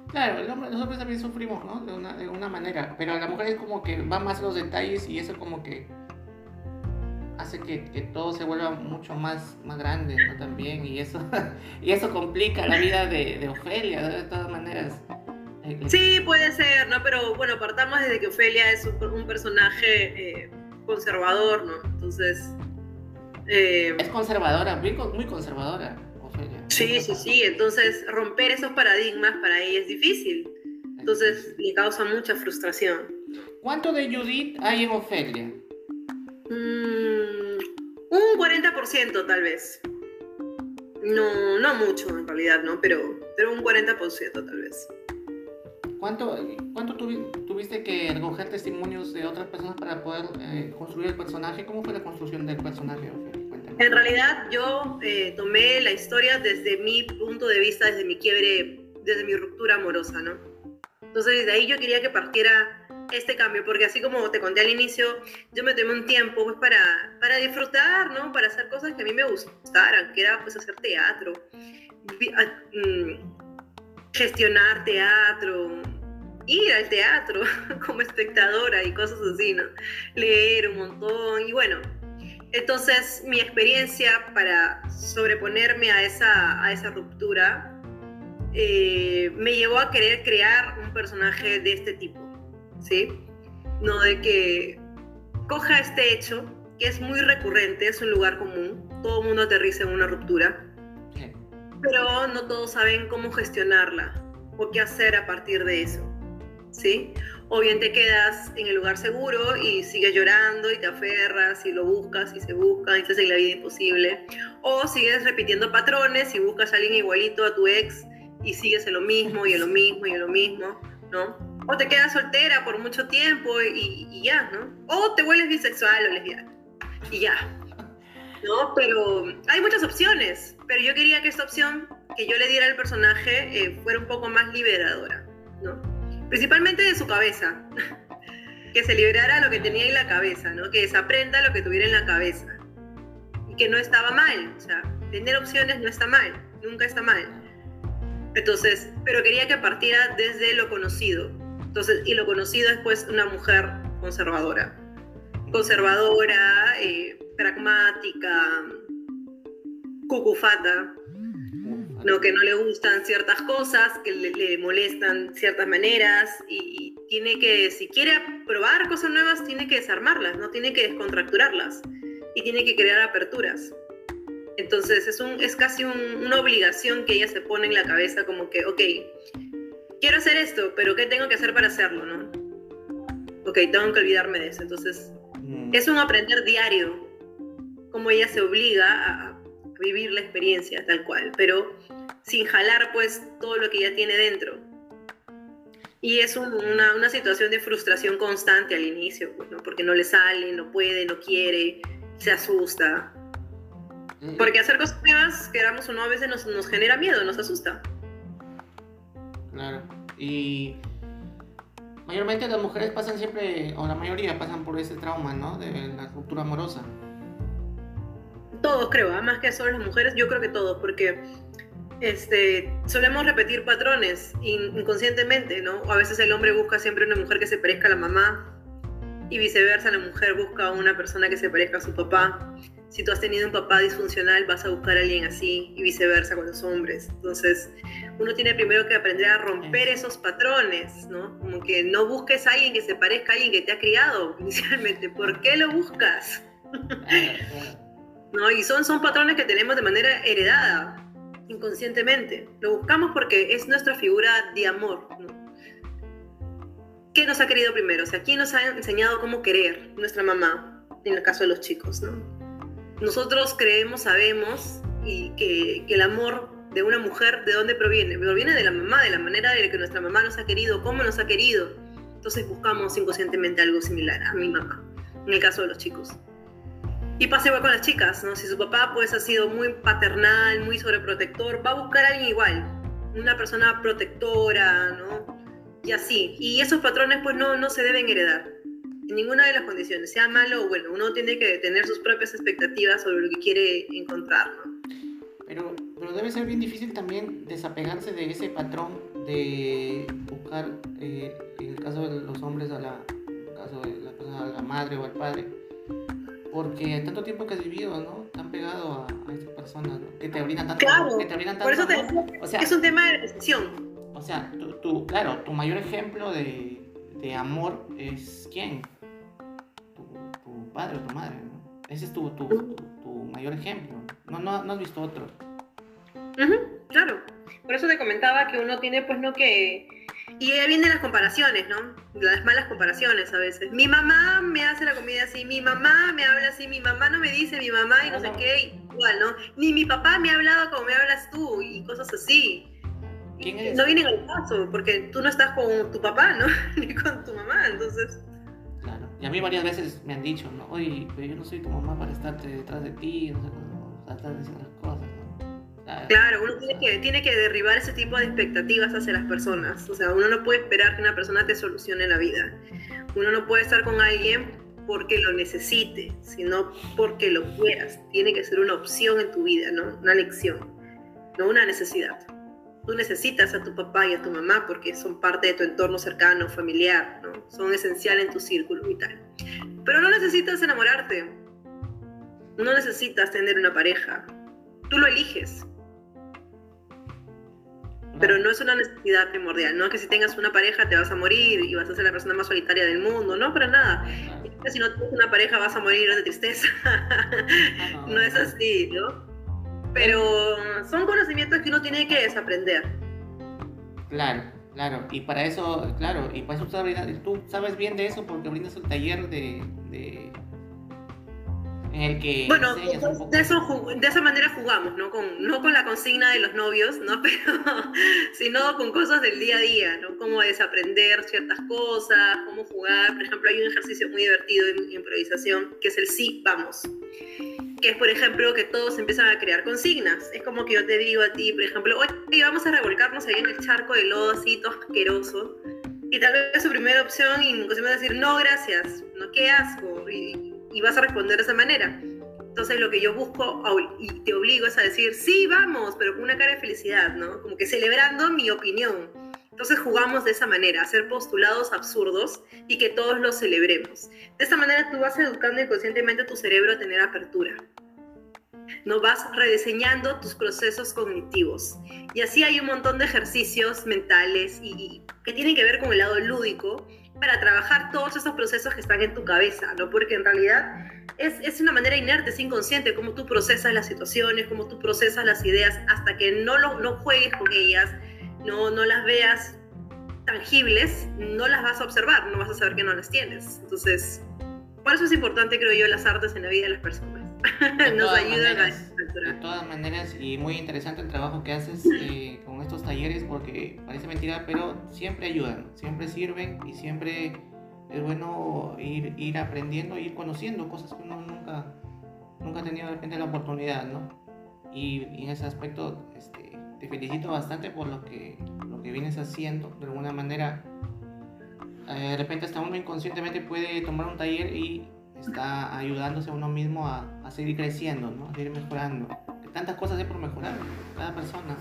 Claro, los hombres también sufrimos, ¿no? De una, de una manera, pero a la mujer es como que va más los detalles y eso como que hace que, que, todo se vuelva mucho más, más grande, ¿no? También, y eso, y eso complica la vida de, de Ofelia, de todas maneras. Sí, puede ser, ¿no? Pero bueno, partamos desde que Ofelia es un, personaje eh, conservador, ¿no? Entonces... Eh, es conservadora, muy, muy conservadora. Sí, sí, sí. Entonces, romper esos paradigmas para ella es difícil. Entonces, le causa mucha frustración. ¿Cuánto de Judith hay en Ofelia? Mm, un 40% tal vez. No, no mucho en realidad, ¿no? Pero, pero un 40% tal vez. ¿Cuánto, cuánto tuviste que recoger testimonios de otras personas para poder eh, construir el personaje? ¿Cómo fue la construcción del personaje, Ofelia? En realidad yo eh, tomé la historia desde mi punto de vista, desde mi quiebre, desde mi ruptura amorosa, ¿no? Entonces desde ahí yo quería que partiera este cambio, porque así como te conté al inicio, yo me tomé un tiempo pues para, para disfrutar, ¿no? Para hacer cosas que a mí me gustaran, que era pues hacer teatro, mm, gestionar teatro, ir al teatro como espectadora y cosas así, ¿no? Leer un montón y bueno, entonces mi experiencia para sobreponerme a esa, a esa ruptura eh, me llevó a querer crear un personaje de este tipo, ¿sí? No de que coja este hecho, que es muy recurrente, es un lugar común, todo el mundo aterriza en una ruptura, pero no todos saben cómo gestionarla o qué hacer a partir de eso, ¿sí? O bien te quedas en el lugar seguro y sigues llorando y te aferras y lo buscas y se busca y se hace la vida imposible. O sigues repitiendo patrones y buscas a alguien igualito a tu ex y sigues en lo mismo y en lo mismo y en lo mismo, ¿no? O te quedas soltera por mucho tiempo y, ya, ¿no? O te vuelves bisexual o lesbiana y ya, ¿no? Pero hay muchas opciones, pero yo quería que esta opción que yo le diera al personaje eh, fuera un poco más liberadora, ¿no? Principalmente de su cabeza, que se liberara lo que tenía en la cabeza, ¿no? Que desaprenda lo que tuviera en la cabeza y que no estaba mal, o sea, tener opciones no está mal, nunca está mal entonces, pero quería que partiera desde lo conocido. Entonces, y lo conocido es pues una mujer conservadora. Conservadora, eh, pragmática, cucufata, ¿no? que no le gustan ciertas cosas, que le, molestan ciertas maneras y, tiene que, si quiere probar cosas nuevas, tiene que desarmarlas, no tiene que descontracturarlas y tiene que crear aperturas. Entonces es, un, es casi una obligación que ella se pone en la cabeza como que, ok, quiero hacer esto, pero ¿qué tengo que hacer para hacerlo? ¿no? Ok, tengo que olvidarme de eso. Entonces mm. es un aprender diario, como ella se obliga a, vivir la experiencia tal cual, pero sin jalar pues todo lo que ella tiene dentro. Y es una, una, situación de frustración constante al inicio, pues, ¿no? porque no le sale, no puede, no quiere, se asusta. Porque hacer cosas nuevas, queramos o no, a veces nos, nos genera miedo, nos asusta. Claro. Y mayormente las mujeres pasan siempre, o la mayoría pasan por ese trauma, ¿no? De la ruptura amorosa. Todos creo, ¿ah? más que solo las mujeres, yo creo que todos, porque este, solemos repetir patrones inconscientemente, ¿no? A veces el hombre busca siempre una mujer que se parezca a la mamá y viceversa, la mujer busca una persona que se parezca a su papá si tú has tenido un papá disfuncional, vas a buscar a alguien así y viceversa con los hombres. Entonces, uno tiene primero que aprender a romper esos patrones, ¿no? Como que no busques a alguien que se parezca a alguien que te ha criado inicialmente. ¿Por qué lo buscas? ¿No? Y son, son patrones que tenemos de manera heredada, inconscientemente. Lo buscamos porque es nuestra figura de amor, ¿no? ¿Qué nos ha querido primero? O sea, ¿quién nos ha enseñado cómo querer? Nuestra mamá, en el caso de los chicos, ¿no? nosotros creemos, sabemos y que, el amor de una mujer, ¿de dónde proviene? Proviene de la mamá, de la manera de que nuestra mamá nos ha querido, cómo nos ha querido. Entonces buscamos inconscientemente algo similar a mi mamá, en el caso de los chicos. Y pasa igual con las chicas, ¿no? Si su papá pues ha sido muy paternal, muy sobreprotector, va a buscar a alguien igual, una persona protectora, ¿no? Y así. Y esos patrones pues no, no se deben heredar en ninguna de las condiciones, sea malo o bueno, uno tiene que tener sus propias expectativas sobre lo que quiere encontrar, ¿no? Pero, pero debe ser bien difícil también desapegarse de ese patrón de buscar, eh, en el caso de los hombres, a la, caso de la, a la madre o al padre, porque tanto tiempo que has vivido, ¿no? Te han pegado a, a esas personas, ¿no? Que te brindan tanto. Claro, que te brindan tanto, por eso te o sea, es un tema de decisión. O sea, tú, claro, tu mayor ejemplo de, de amor es quién? padre o tu madre, ¿no? Ese es tu, tu, tu, mayor ejemplo. No, no, no has visto otro. claro. Por eso te comentaba que uno tiene, pues, no que... Y ahí vienen las comparaciones, ¿no? Las malas comparaciones a veces. Mi mamá me hace la comida así, mi mamá me habla así, mi mamá no me dice mi mamá y no, sé qué, igual, ¿no? Ni mi papá me ha hablado como me hablas tú y cosas así. ¿Quién es? No vienen al caso, porque tú no estás con tu papá, ¿no? Ni con tu mamá, entonces y a mí varias veces me han dicho, ¿no? Oye, pero yo no soy tu mamá para estarte detrás de ti, no sé cómo de decir las cosas, Claro, uno tiene que, tiene que derribar ese tipo de expectativas hacia las personas. O sea, uno no puede esperar que una persona te solucione la vida. Uno no puede estar con alguien porque lo necesite, sino porque lo quieras. Tiene que ser una opción en tu vida, ¿no? Una lección, no una necesidad. Tú necesitas a tu papá y a tu mamá porque son parte de tu entorno cercano, familiar, ¿no? Son esenciales en tu círculo vital. Pero no necesitas enamorarte. No necesitas tener una pareja. Tú lo eliges pero no es una necesidad primordial, no es que si tengas una pareja te vas a morir y vas a ser la persona más solitaria del mundo, no, para nada. Si no tienes una pareja vas a morir de tristeza. no es así, ¿no? Pero son conocimientos que uno tiene que desaprender. Claro, claro, y para eso, claro, y para eso tú sabes bien de eso porque brindas el taller de bueno, de, eso, de esa manera jugamos, ¿no? Con, no con la consigna de los novios, ¿no? Pero, sino con cosas del día a día, ¿no? Cómo desaprender ciertas cosas, cómo jugar. Por ejemplo, hay un ejercicio muy divertido en improvisación que es el sí, vamos. Que es, por ejemplo, que todos empiezan a crear consignas. Es como que yo te digo a ti, por ejemplo, oye, vamos a revolcarnos ahí en el charco de lodo así, todo asqueroso. Y tal vez su primera opción y a decir, no, gracias, no, qué asco. Y, y vas a responder de esa manera. Entonces lo que yo busco y te obligo es a decir, sí, vamos, pero con una cara de felicidad, ¿no? Como que celebrando mi opinión. Entonces jugamos de esa manera, hacer postulados absurdos y que todos los celebremos. De esta manera tú vas educando inconscientemente tu cerebro a tener apertura. No vas rediseñando tus procesos cognitivos. Y así hay un montón de ejercicios mentales y que tienen que ver con el lado lúdico para trabajar todos esos procesos que están en tu cabeza, ¿no? Porque en realidad es, es, una manera inerte, es inconsciente, cómo tú procesas las situaciones, cómo tú procesas las ideas, hasta que no, lo, no juegues con ellas, no, no las veas tangibles, no las vas a observar, no vas a saber que no las tienes. Entonces, por eso es importante, creo yo, las artes en la vida de las personas. Nos ayudan a De todas maneras, y muy interesante el trabajo que haces eh, con estos talleres, porque parece mentira, pero siempre ayudan, siempre sirven y siempre es bueno ir, ir aprendiendo, ir conociendo cosas que uno nunca, nunca ha tenido de repente la oportunidad, ¿no? Y, en ese aspecto este, te felicito bastante por lo que, lo que vienes haciendo, de alguna manera. Eh, de repente hasta uno inconscientemente puede tomar un taller y está ayudándose a uno mismo a, a seguir creciendo, ¿no? a seguir mejorando. Tantas cosas hay por mejorar, cada persona.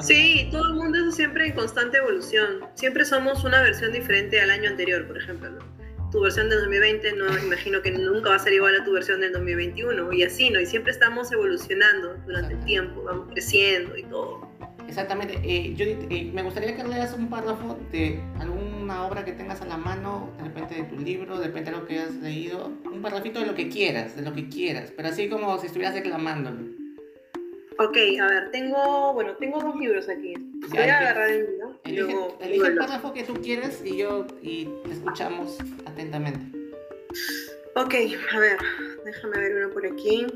Sí, todo el mundo es siempre en constante evolución. Siempre somos una versión diferente al año anterior, por ejemplo. Tu versión del 2020 no imagino que nunca va a ser igual a tu versión del 2021 y así, ¿no? Y siempre estamos evolucionando durante el tiempo, vamos creciendo y todo. Exactamente. Eh, yo eh, me gustaría que leas un párrafo de alguna obra que tengas a la mano, de repente de tu libro, de repente de lo que has leído, un párrafito de lo que quieras, de lo que quieras, pero así como si estuvieras declamándolo. Ok, a ver, tengo, bueno, tengo dos libros aquí. Voy a agarrar el mío. Elige, elige el párrafo que tú quieras y yo y te escuchamos atentamente. Ok, a ver, déjame ver uno por aquí.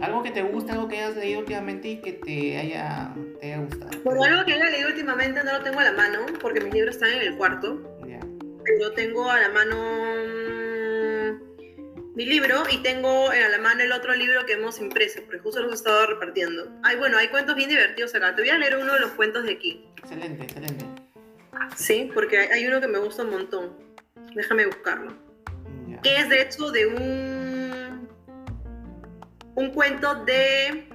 Algo que te gusta, algo que hayas leído últimamente y que te haya, te haya gustado. Bueno, algo que haya leído últimamente no lo tengo a la mano, porque mis libros están en el cuarto. Yeah. Yo tengo a la mano mm, mi libro y tengo a la mano el otro libro que hemos impreso, porque justo los he estado repartiendo. Ay, bueno, hay cuentos bien divertidos acá. Te voy a leer uno de los cuentos de aquí. Excelente, excelente. Sí, porque hay, uno que me gusta un montón. Déjame buscarlo. Que es de hecho de un un cuento de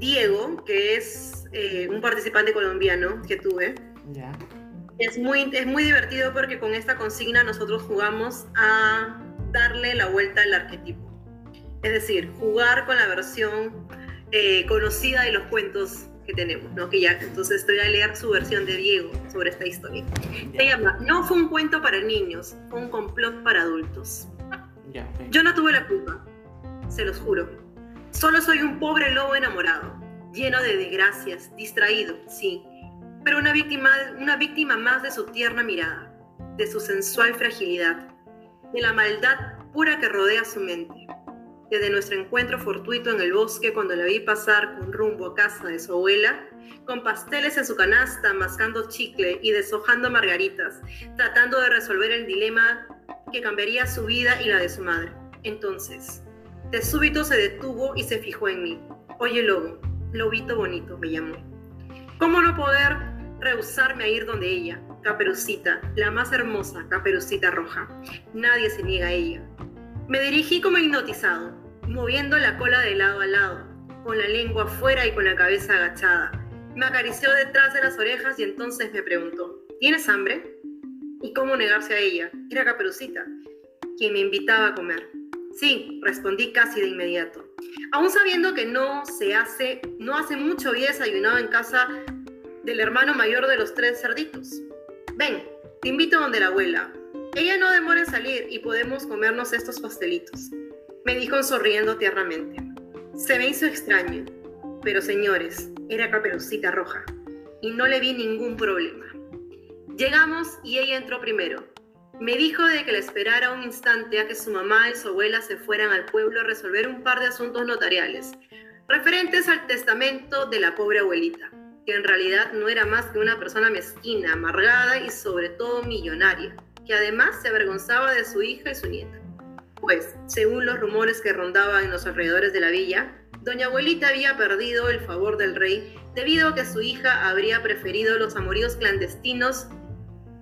Diego, que es eh, un participante colombiano que tuve. Es, muy, es muy divertido porque con esta consigna nosotros jugamos a darle la vuelta al arquetipo. Es decir, jugar con la versión eh, conocida de los cuentos que tenemos, ¿no? Que ya, entonces estoy a leer su versión de Diego sobre esta historia. Se llama No fue un cuento para niños, fue un complot para adultos. Yo no tuve la culpa, se los juro. Solo soy un pobre lobo enamorado, lleno de desgracias, distraído, sí, pero una víctima, una víctima más de su tierna mirada, de su sensual fragilidad, de la maldad pura que rodea su mente. Desde nuestro encuentro fortuito en el bosque cuando la vi pasar con rumbo a casa de su abuela, con pasteles en su canasta, mascando chicle y deshojando margaritas, tratando de resolver el dilema que cambiaría su vida y la de su madre. Entonces, de súbito se detuvo y se fijó en mí. Oye, lobo, lobito bonito, me llamó. ¿Cómo no poder rehusarme a ir donde ella, Caperucita, la más hermosa Caperucita roja. Nadie se niega a ella. Me dirigí como hipnotizado, moviendo la cola de lado a lado, con la lengua afuera y con la cabeza agachada. Me acarició detrás de las orejas y entonces me preguntó, ¿tienes hambre? ¿Y cómo negarse a ella? Era Caperucita, quien me invitaba a comer. Sí, respondí casi de inmediato. Aún sabiendo que no se hace, no hace mucho había desayunado en casa del hermano mayor de los tres cerditos. Ven, te invito donde la abuela. Ella no demora en salir y podemos comernos estos pastelitos. Me dijo sonriendo tiernamente. Se me hizo extraño, pero señores, era caperucita roja y no le vi ningún problema. Llegamos y ella entró primero. Me dijo de que le esperara un instante a que su mamá y su abuela se fueran al pueblo a resolver un par de asuntos notariales, referentes al testamento de la pobre abuelita, que en realidad no era más que una persona mezquina, amargada y sobre todo millonaria, que además se avergonzaba de su hija y su nieta. Pues, según los rumores que rondaban en los alrededores de la villa, doña abuelita había perdido el favor del rey debido a que su hija habría preferido los amoríos clandestinos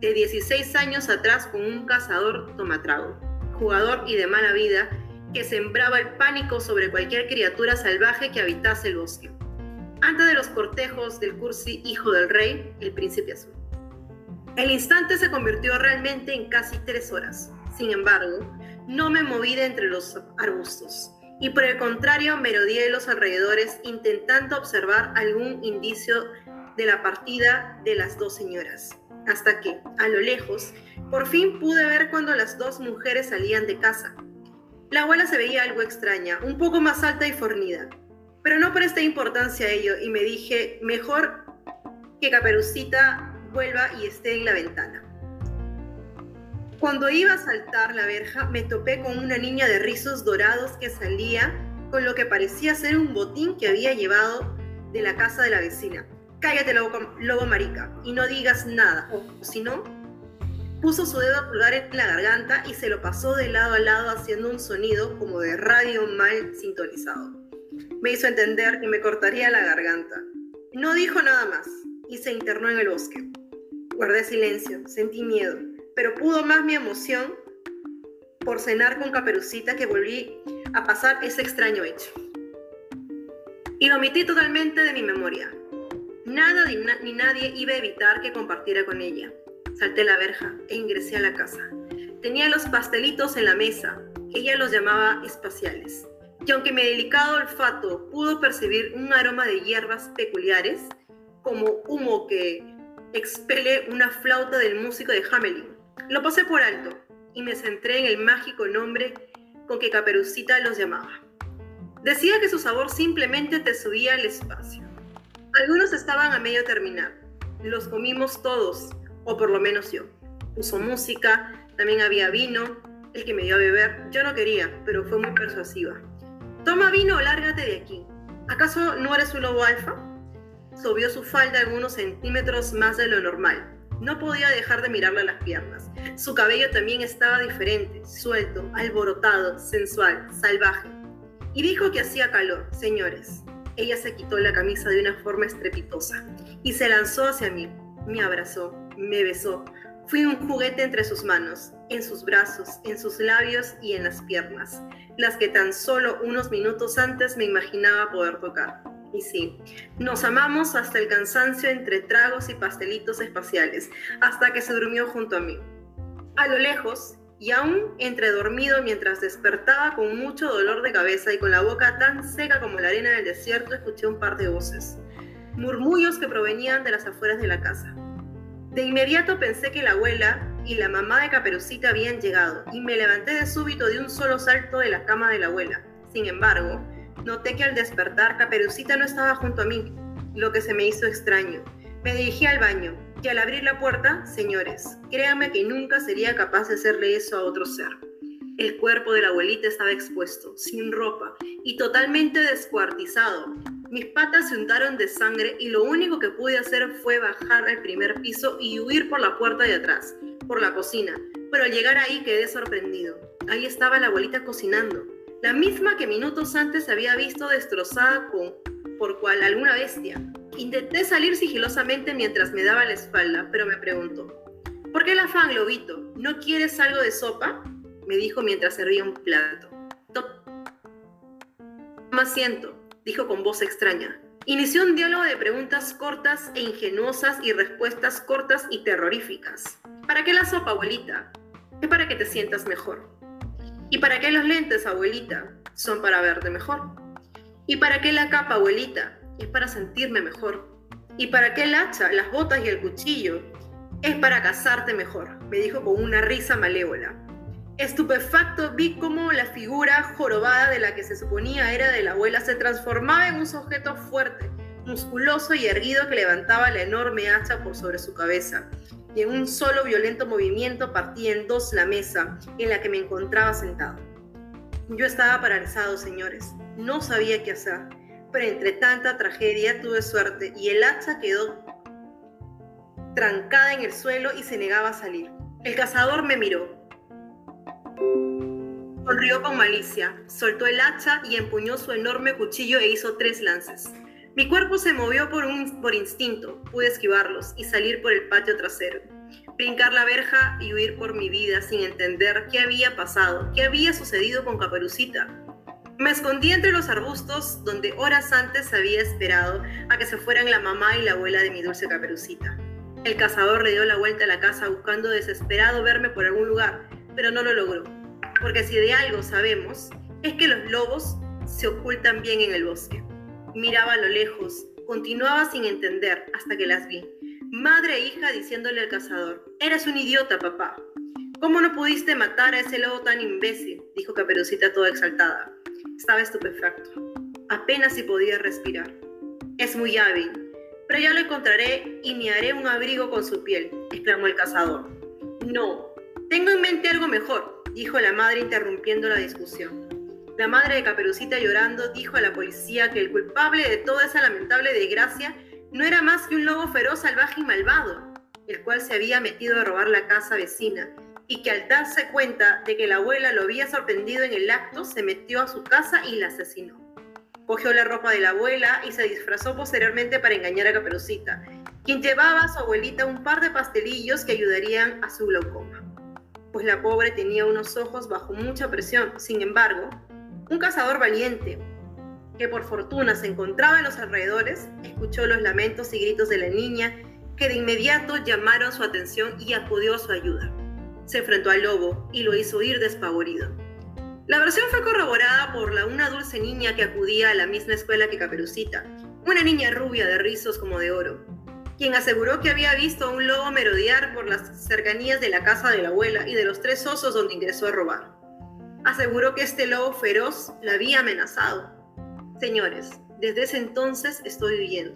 de 16 años atrás con un cazador tomatrago, jugador y de mala vida, que sembraba el pánico sobre cualquier criatura salvaje que habitase el bosque. Antes de los cortejos del Cursi, hijo del rey, el príncipe azul. El instante se convirtió realmente en casi tres horas. Sin embargo, no me moví de entre los arbustos y por el contrario me rodeé los alrededores intentando observar algún indicio de la partida de las dos señoras hasta que, a lo lejos, por fin pude ver cuando las dos mujeres salían de casa. La abuela se veía algo extraña, un poco más alta y fornida, pero no presté importancia a ello y me dije, mejor que Caperucita vuelva y esté en la ventana. Cuando iba a saltar la verja, me topé con una niña de rizos dorados que salía con lo que parecía ser un botín que había llevado de la casa de la vecina cállate lobo, marica y no digas nada, o si no, puso su dedo pulgar en la garganta y se lo pasó de lado a lado haciendo un sonido como de radio mal sintonizado. Me hizo entender que me cortaría la garganta. No dijo nada más y se internó en el bosque. Guardé silencio, sentí miedo, pero pudo más mi emoción por cenar con Caperucita que volví a pasar ese extraño hecho. Y lo omití totalmente de mi memoria. Nada ni nadie iba a evitar que compartiera con ella. Salté la verja e ingresé a la casa. Tenía los pastelitos en la mesa. Ella los llamaba espaciales. Y aunque mi delicado olfato pudo percibir un aroma de hierbas peculiares, como humo que expele una flauta del músico de Hamelin, lo pasé por alto y me centré en el mágico nombre con que Caperucita los llamaba. Decía que su sabor simplemente te subía al espacio. Algunos estaban a medio terminar. Los comimos todos, o por lo menos yo. Puso música, también había vino, el que me dio a beber. Yo no quería, pero fue muy persuasiva. Toma vino o lárgate de aquí. ¿Acaso no eres un lobo alfa? Subió su falda algunos centímetros más de lo normal. No podía dejar de mirarle las piernas. Su cabello también estaba diferente, suelto, alborotado, sensual, salvaje. Y dijo que hacía calor, señores. Ella se quitó la camisa de una forma estrepitosa y se lanzó hacia mí. Me abrazó, me besó. Fui un juguete entre sus manos, en sus brazos, en sus labios y en las piernas, las que tan solo unos minutos antes me imaginaba poder tocar. Y sí, nos amamos hasta el cansancio entre tragos y pastelitos espaciales, hasta que se durmió junto a mí. A lo lejos, y aún entre dormido mientras despertaba con mucho dolor de cabeza y con la boca tan seca como la arena del desierto, escuché un par de voces, murmullos que provenían de las afueras de la casa. De inmediato pensé que la abuela y la mamá de Caperucita habían llegado y me levanté de súbito de un solo salto de la cama de la abuela. Sin embargo, noté que al despertar Caperucita no estaba junto a mí, lo que se me hizo extraño. Me dirigí al baño y al abrir la puerta, señores, créanme que nunca sería capaz de hacerle eso a otro ser. El cuerpo de la abuelita estaba expuesto, sin ropa y totalmente descuartizado. Mis patas se untaron de sangre y lo único que pude hacer fue bajar al primer piso y huir por la puerta de atrás, por la cocina. Pero al llegar ahí quedé sorprendido. Ahí estaba la abuelita cocinando, la misma que minutos antes había visto destrozada por cual alguna bestia. Intenté salir sigilosamente mientras me daba la espalda, pero me preguntó, ¿por qué el afán, lobito? ¿No quieres algo de sopa? Me dijo mientras servía un plato. Toma asiento, dijo con voz extraña. Inició un diálogo de preguntas cortas e ingenuosas y respuestas cortas y terroríficas. ¿Para qué la sopa, abuelita? Es para que te sientas mejor. ¿Y para qué los lentes, abuelita? Son para verte mejor. ¿Y para qué la capa, abuelita? Es para sentirme mejor. ¿Y para qué el hacha, las botas y el cuchillo? Es para casarte mejor, me dijo con una risa malévola. Estupefacto vi cómo la figura jorobada de la que se suponía era de la abuela se transformaba en un sujeto fuerte, musculoso y erguido que levantaba la enorme hacha por sobre su cabeza. Y en un solo violento movimiento partía en dos la mesa en la que me encontraba sentado. Yo estaba paralizado, señores. No sabía qué hacer, pero entre tanta tragedia tuve suerte y el hacha quedó trancada en el suelo y se negaba a salir. El cazador me miró, Sonrió con malicia, soltó el hacha y empuñó su enorme cuchillo e hizo tres lances. Mi cuerpo se movió por, un, por instinto, pude esquivarlos y salir por el patio trasero, brincar la verja y huir por mi vida sin entender qué había pasado, qué había sucedido con Caperucita. Me escondí entre los arbustos donde horas antes había esperado a que se fueran la mamá y la abuela de mi dulce Caperucita. El cazador le dio la vuelta a la casa buscando desesperado verme por algún lugar, pero no lo logró porque si de algo sabemos, es que los lobos se ocultan bien en el bosque. Miraba a lo lejos, continuaba sin entender hasta que las vi. Madre e hija diciéndole al cazador, eres un idiota, papá. ¿Cómo no pudiste matar a ese lobo tan imbécil? dijo Caperucita toda exaltada. Estaba estupefacto. Apenas si podía respirar. Es muy hábil, pero ya lo encontraré y me haré un abrigo con su piel, exclamó el cazador. No, tengo en mente algo mejor, dijo la madre interrumpiendo la discusión. La madre de Caperucita llorando dijo a la policía que el culpable de toda esa lamentable desgracia no era más que un lobo feroz, salvaje y malvado, el cual se había metido a robar la casa vecina y que al darse cuenta de que la abuela lo había sorprendido en el acto, se metió a su casa y la asesinó. Cogió la ropa de la abuela y se disfrazó posteriormente para engañar a Caperucita, quien llevaba a su abuelita un par de pastelillos que ayudarían a su glaucoma pues la pobre tenía unos ojos bajo mucha presión. Sin embargo, un cazador valiente, que por fortuna se encontraba en los alrededores, escuchó los lamentos y gritos de la niña, que de inmediato llamaron su atención y acudió a su ayuda. Se enfrentó al lobo y lo hizo ir despavorido. La versión fue corroborada por la, una dulce niña que acudía a la misma escuela que Caperucita, una niña rubia de rizos como de oro, quien aseguró que había visto a un lobo merodear por las cercanías de la casa de la abuela y de los tres osos donde ingresó a robar. Aseguró que este lobo feroz la había amenazado. Señores, desde ese entonces estoy huyendo.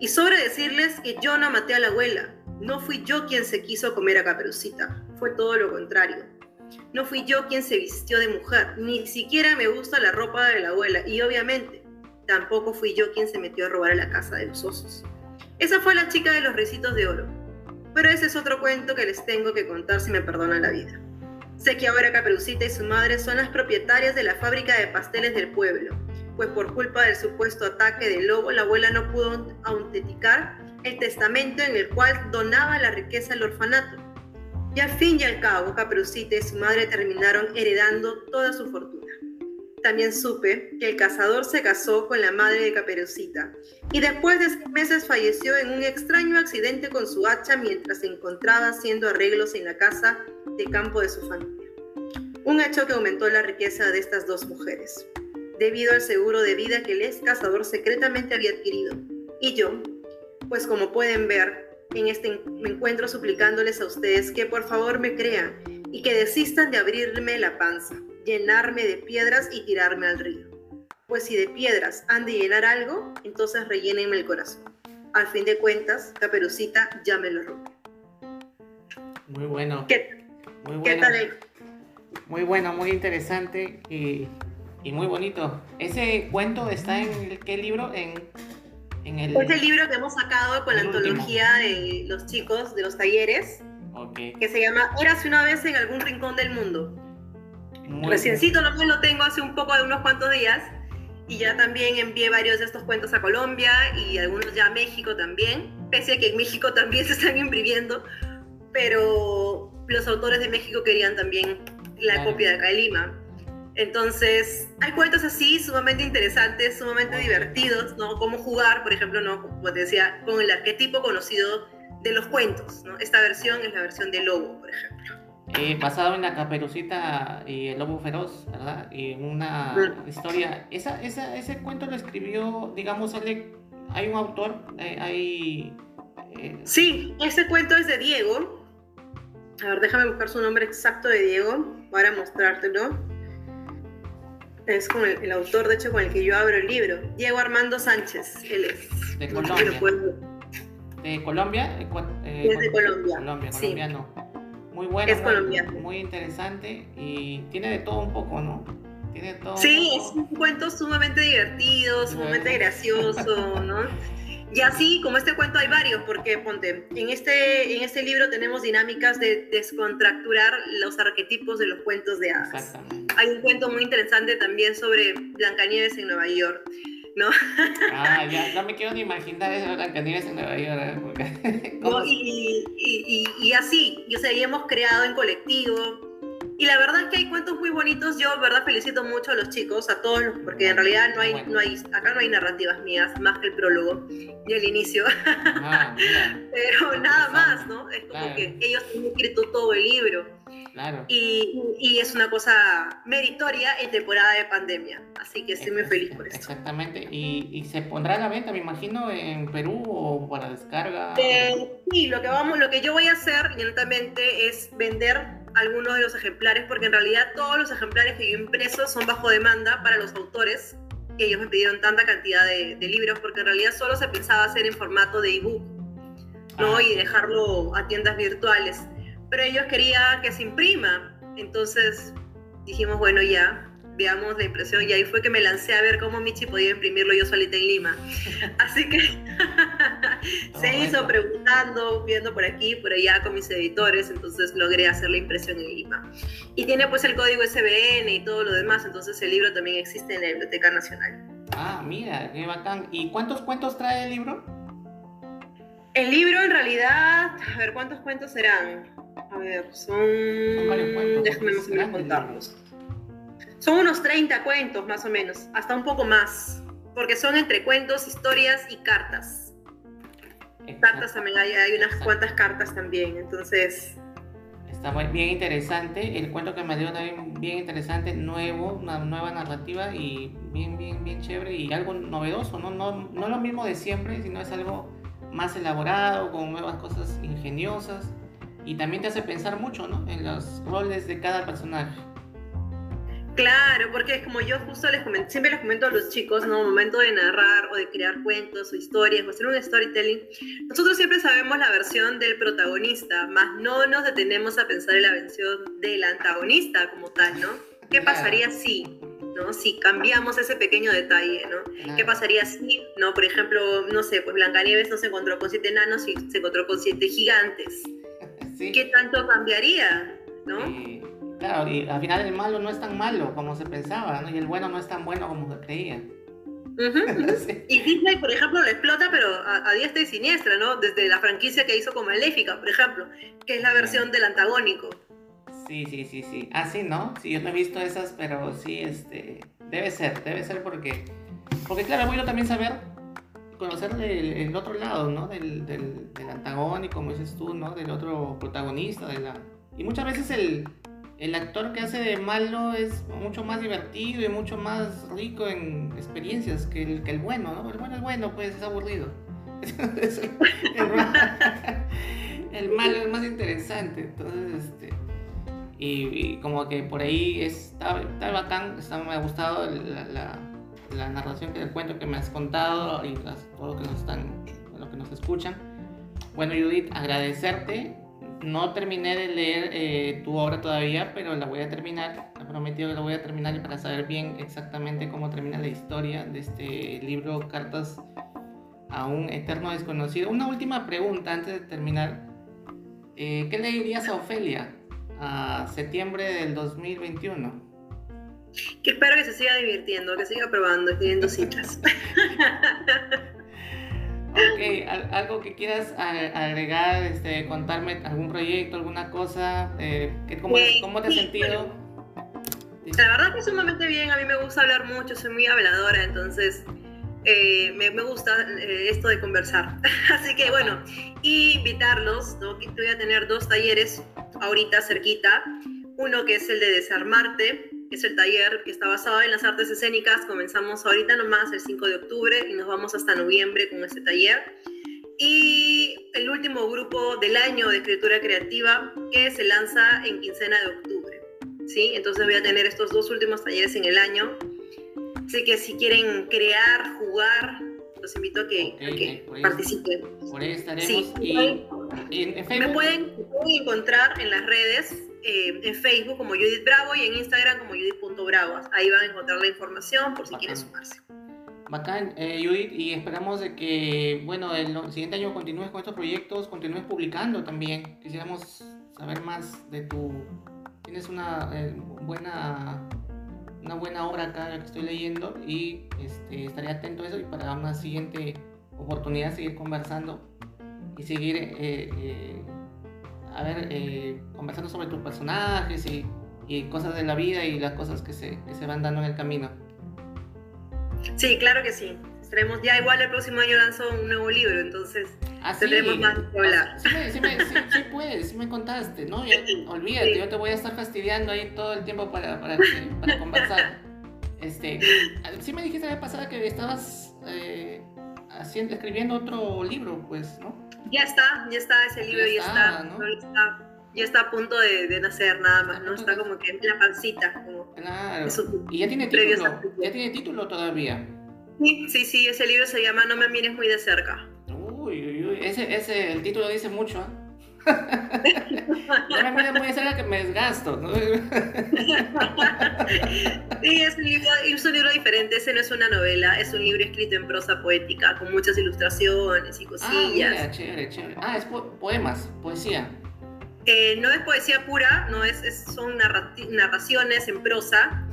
Y sobre decirles que yo no maté a la abuela. No fui yo quien se quiso comer a Caperucita. Fue todo lo contrario. No fui yo quien se vistió de mujer. Ni siquiera me gusta la ropa de la abuela. Y obviamente, tampoco fui yo quien se metió a robar a la casa de los osos. Esa fue la chica de los recitos de oro. Pero ese es otro cuento que les tengo que contar si me perdonan la vida. Sé que ahora Caperucita y su madre son las propietarias de la fábrica de pasteles del pueblo, pues por culpa del supuesto ataque del lobo, la abuela no pudo autenticar el testamento en el cual donaba la riqueza al orfanato. Y al fin y al cabo, Caperucita y su madre terminaron heredando toda su fortuna. También supe que el cazador se casó con la madre de Caperucita y después de seis meses falleció en un extraño accidente con su hacha mientras se encontraba haciendo arreglos en la casa de campo de su familia. Un hecho que aumentó la riqueza de estas dos mujeres, debido al seguro de vida que el ex cazador secretamente había adquirido. Y yo, pues como pueden ver, en este me encuentro suplicándoles a ustedes que por favor me crean y que desistan de abrirme la panza llenarme de piedras y tirarme al río. Pues si de piedras han de llenar algo, entonces rellénenme el corazón. Al fin de cuentas, Caperucita ya me lo rompe. Muy bueno. ¿Qué, muy bueno. ¿qué tal? Muy bueno, muy interesante y, y, muy bonito. ¿Ese cuento está en qué libro? En, en el... Es el libro que hemos sacado con la antología de los chicos de los talleres. Okay. Que se llama Érase una vez en algún rincón del mundo. Reciencito nomás lo tengo hace un poco de unos cuantos días y ya también envié varios de estos cuentos a Colombia y algunos ya a México también, pese a que en México también se están imprimiendo, pero los autores de México querían también la copia de acá de Lima. Entonces, hay cuentos así sumamente interesantes, sumamente divertidos, ¿no? Cómo jugar, por ejemplo, ¿no? Como te decía, con el arquetipo conocido de los cuentos, ¿no? Esta versión es la versión de Lobo, por ejemplo. Eh, basado en la caperucita y el lobo feroz, ¿verdad? Y una historia. Esa, esa, ese cuento lo escribió, digamos, hay un autor, eh, hay... Eh, sí, ese cuento es de Diego. A ver, déjame buscar su nombre exacto de Diego para mostrártelo. Es con el, autor, de hecho, con el que yo abro el libro. Diego Armando Sánchez, él es. De Colombia. ¿De Colombia? es de Colombia. Colombia, colombiano. Muy bueno. Muy, interesante y tiene de todo un poco, ¿no? Tiene todo. Sí, es un cuento sumamente divertido, sumamente gracioso, ¿no? Y así, como este cuento hay varios, porque ponte, en este, en este libro tenemos dinámicas de descontracturar los arquetipos de los cuentos de hadas. Hay un cuento muy interesante también sobre Blancanieves en Nueva York. ¿no? Ah, ya, no me quiero ni imaginar eso de Blancanieves en Nueva York. ¿eh? y, y, y, así, o sea, y hemos creado en colectivo. Y la verdad es que hay cuentos muy bonitos. Yo, verdad, felicito mucho a los chicos, a todos, porque en realidad no hay, no hay, acá no hay narrativas mías, más que el prólogo y el inicio. Ah, Pero nada más, ¿no? Es como que ellos han escrito todo el libro. Claro. Y, y, es una cosa meritoria en temporada de pandemia. Así que estoy muy feliz por eso. Exactamente. ¿Y, y se pondrá a la venta, me imagino, en Perú o para descarga? Eh, sí, lo que, vamos, lo que yo voy a hacer lentamente es vender algunos de los ejemplares, porque en realidad todos los ejemplares que yo impreso son bajo demanda para los autores, que ellos me pidieron tanta cantidad de, de libros, porque en realidad solo se pensaba hacer en formato de ebook, ¿no? Ah. Y dejarlo a tiendas virtuales pero ellos querían que se imprima. Entonces dijimos, bueno, ya, veamos la impresión. Y ahí fue que me lancé a ver cómo Michi podía imprimirlo yo solita en Lima. Así que se hizo preguntando, viendo por aquí, por allá con mis editores. Entonces logré hacer la impresión en Lima. Y tiene pues el código SBN y todo lo demás. Entonces el libro también existe en la Biblioteca Nacional. Ah, mira, qué bacán. ¿Y cuántos cuentos trae el libro? El libro en realidad, a ver, ¿cuántos cuentos serán? A ver, son. Son varios cuentos. Déjame más o menos contarlos. Son unos 30 cuentos, más o menos, hasta un poco más. Porque son entre cuentos, historias y cartas. Cartas también, hay, hay unas cuantas cartas también, entonces. Está bien interesante. El cuento que me dio también bien interesante, nuevo, una nueva narrativa y bien, bien, bien chévere y algo novedoso, ¿no? No, no lo mismo de siempre, sino es algo más elaborado, con nuevas cosas ingeniosas y también te hace pensar mucho, ¿no? En los roles de cada personaje. Claro, porque es como yo justo les comento, siempre les comento a los chicos, ¿no? Momento de narrar o de crear cuentos o historias o hacer un storytelling, nosotros siempre sabemos la versión del protagonista, más no nos detenemos a pensar en la versión del antagonista como tal, ¿no? ¿Qué pasaría si, ¿no? Si cambiamos ese pequeño detalle, ¿no? ¿Qué pasaría si, ¿no? Por ejemplo, no sé, pues Blancanieves no se encontró con siete enanos y se encontró con siete gigantes. ¿Qué tanto cambiaría? ¿no? Claro, y al final el malo no es tan malo como se pensaba, ¿no? Y el bueno no es tan bueno como se creía. Y Disney, por ejemplo, lo explota, pero a, diestra y siniestra, ¿no? Desde la franquicia que hizo con Maléfica, por ejemplo, que es la versión del antagónico. Sí, sí, sí, sí. Ah, sí, ¿no? Sí, yo no he visto esas, pero sí, este... Debe ser, debe ser porque... Porque claro, bueno también saber conocer el, otro lado, ¿no? Del, del, antagónico, como dices tú, ¿no? Del otro protagonista. De la... Y muchas veces el, el actor que hace de malo es mucho más divertido y mucho más rico en experiencias que el, que el bueno, ¿no? El bueno es bueno, pues es aburrido. el, malo es más interesante, entonces, este, y, como que por ahí está, está bacán, está, me ha gustado la la narración del cuento que me has contado y todo lo que nos están, lo que nos escuchan. Bueno, Judith, agradecerte. No terminé de leer eh, tu obra todavía, pero la voy a terminar. He prometido que la voy a terminar para saber bien exactamente cómo termina la historia de este libro Cartas a un eterno desconocido. Una última pregunta antes de terminar. Eh, ¿Qué le dirías a Ofelia a septiembre del 2021? Que espero que se siga divirtiendo, que siga probando, teniendo citas. ok, algo que quieras agregar, este, contarme algún proyecto, alguna cosa, eh, ¿cómo, ¿cómo, te has sentido? La verdad que sumamente bien, a mí me gusta hablar mucho, soy muy habladora, entonces eh, me, me, gusta eh, esto de conversar. Así que bueno, invitarlos, ¿no? que voy a tener dos talleres ahorita cerquita, uno que es el de desarmarte, es el taller que está basado en las artes escénicas, comenzamos ahorita nomás el 5 de octubre y nos vamos hasta noviembre con este taller. Y el último grupo del año de escritura creativa que se lanza en quincena de octubre. ¿sí? Entonces voy a tener estos dos últimos talleres en el año. Así que si quieren crear, jugar, los invito a que, participen. Por ahí estaremos. y, Me pueden, encontrar en las redes, eh, en Facebook como Judith Bravo y en Instagram como Judith.bravo. Ahí van a encontrar la información por si quieren sumarse. Bacán, eh, Judith, y esperamos de que, bueno, el, siguiente año continúes con estos proyectos, continúes publicando también. Quisiéramos saber más de tu... Tienes una eh, buena una buena obra acá que estoy leyendo y este, estaré atento a eso y para una siguiente oportunidad seguir conversando y seguir eh, eh, a ver eh, conversando sobre tus personajes y, y, cosas de la vida y las cosas que se, que se van dando en el camino. Sí, claro que sí ya igual el próximo año lanzo un nuevo libro, entonces ah, tendremos más que hablar. Sí, sí, sí, puedes, sí me contaste, ¿no? olvídate, yo te voy a estar fastidiando ahí todo el tiempo para, para, para conversar. Este, sí me dijiste la vez pasada que estabas eh, haciendo, escribiendo otro libro, pues, ¿no? Ya está, ya está, ese libro ya, está, ¿no? está, ya está a punto de, de nacer nada más, ¿no? Está como que en la pancita. Como claro. y ya tiene título, ya tiene título todavía. Sí, sí, ese libro se llama No me mires muy de cerca. Uy, uy, uy. Ese, ese, el título dice mucho, ¿eh? No me mires muy de cerca que me desgasto. sí, es un, libro, es un libro diferente, ese no es una novela, es un libro escrito en prosa poética, con muchas ilustraciones y cosillas. Ah, chévere, chévere. Ah, es poemas, poesía. Eh, no es poesía pura, no es, es son narraciones en prosa,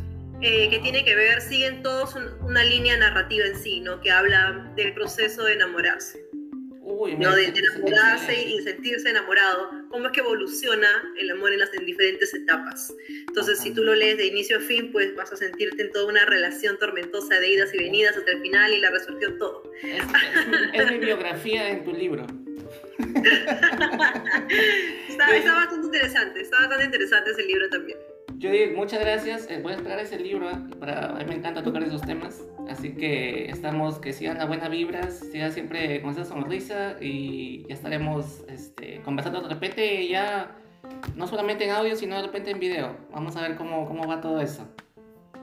eh, que tiene que ver, siguen todos una línea narrativa en sí, ¿no? Que habla del proceso de enamorarse. Uy, ¿no? De, enamorarse y sentirse enamorado, cómo es que evoluciona el amor en las en diferentes etapas. Entonces, si tú lo lees de inicio a fin, pues vas a sentirte en toda una relación tormentosa de idas y venidas hasta el final y la resurgió todo. Es, mi biografía en tu libro. está, está bastante interesante, está bastante interesante ese libro también. Judith, muchas gracias. Eh, voy a esperar ese libro. ¿eh? Para, a mí me encanta tocar esos temas. Así que estamos, que sigan las buenas vibras, sigan siempre con esa sonrisa y ya estaremos este, conversando de repente ya, no solamente en audio, sino de repente en video. Vamos a ver cómo, cómo va todo eso.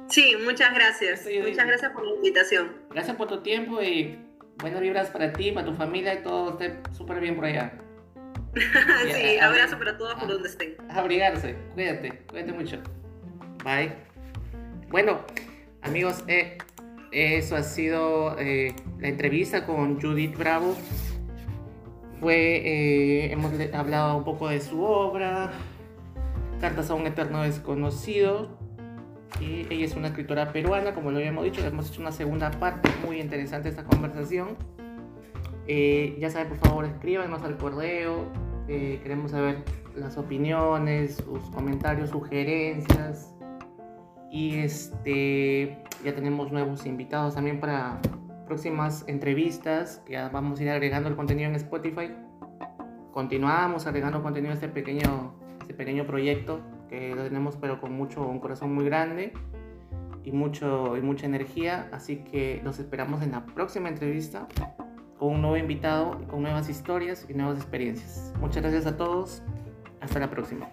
Sí, muchas gracias. muchas gracias por la invitación. Gracias por tu tiempo y buenas vibras para ti, para tu familia y todo esté súper bien por allá. sí, abrazo para todos por donde estén. Abrigarse, cuídate, cuídate mucho. Bye. Bueno, amigos, eh, eso ha sido eh, la entrevista con Judith Bravo. Fue, eh, hemos hablado un poco de su obra, Cartas a un Eterno Desconocido. Y ella es una escritora peruana, como lo habíamos dicho, hemos hecho una segunda parte muy interesante de esta conversación. ya saben, por favor, escríbanos al correo eh, queremos saber las opiniones, sus comentarios, sugerencias. Y este, ya tenemos nuevos invitados también para próximas entrevistas. Ya vamos a ir agregando el contenido en Spotify. Continuamos agregando contenido a este pequeño, este pequeño proyecto que lo tenemos pero con mucho, un corazón muy grande y, mucho, y mucha energía. Así que los esperamos en la próxima entrevista con un nuevo invitado, con nuevas historias y nuevas experiencias. Muchas gracias a todos. Hasta la próxima.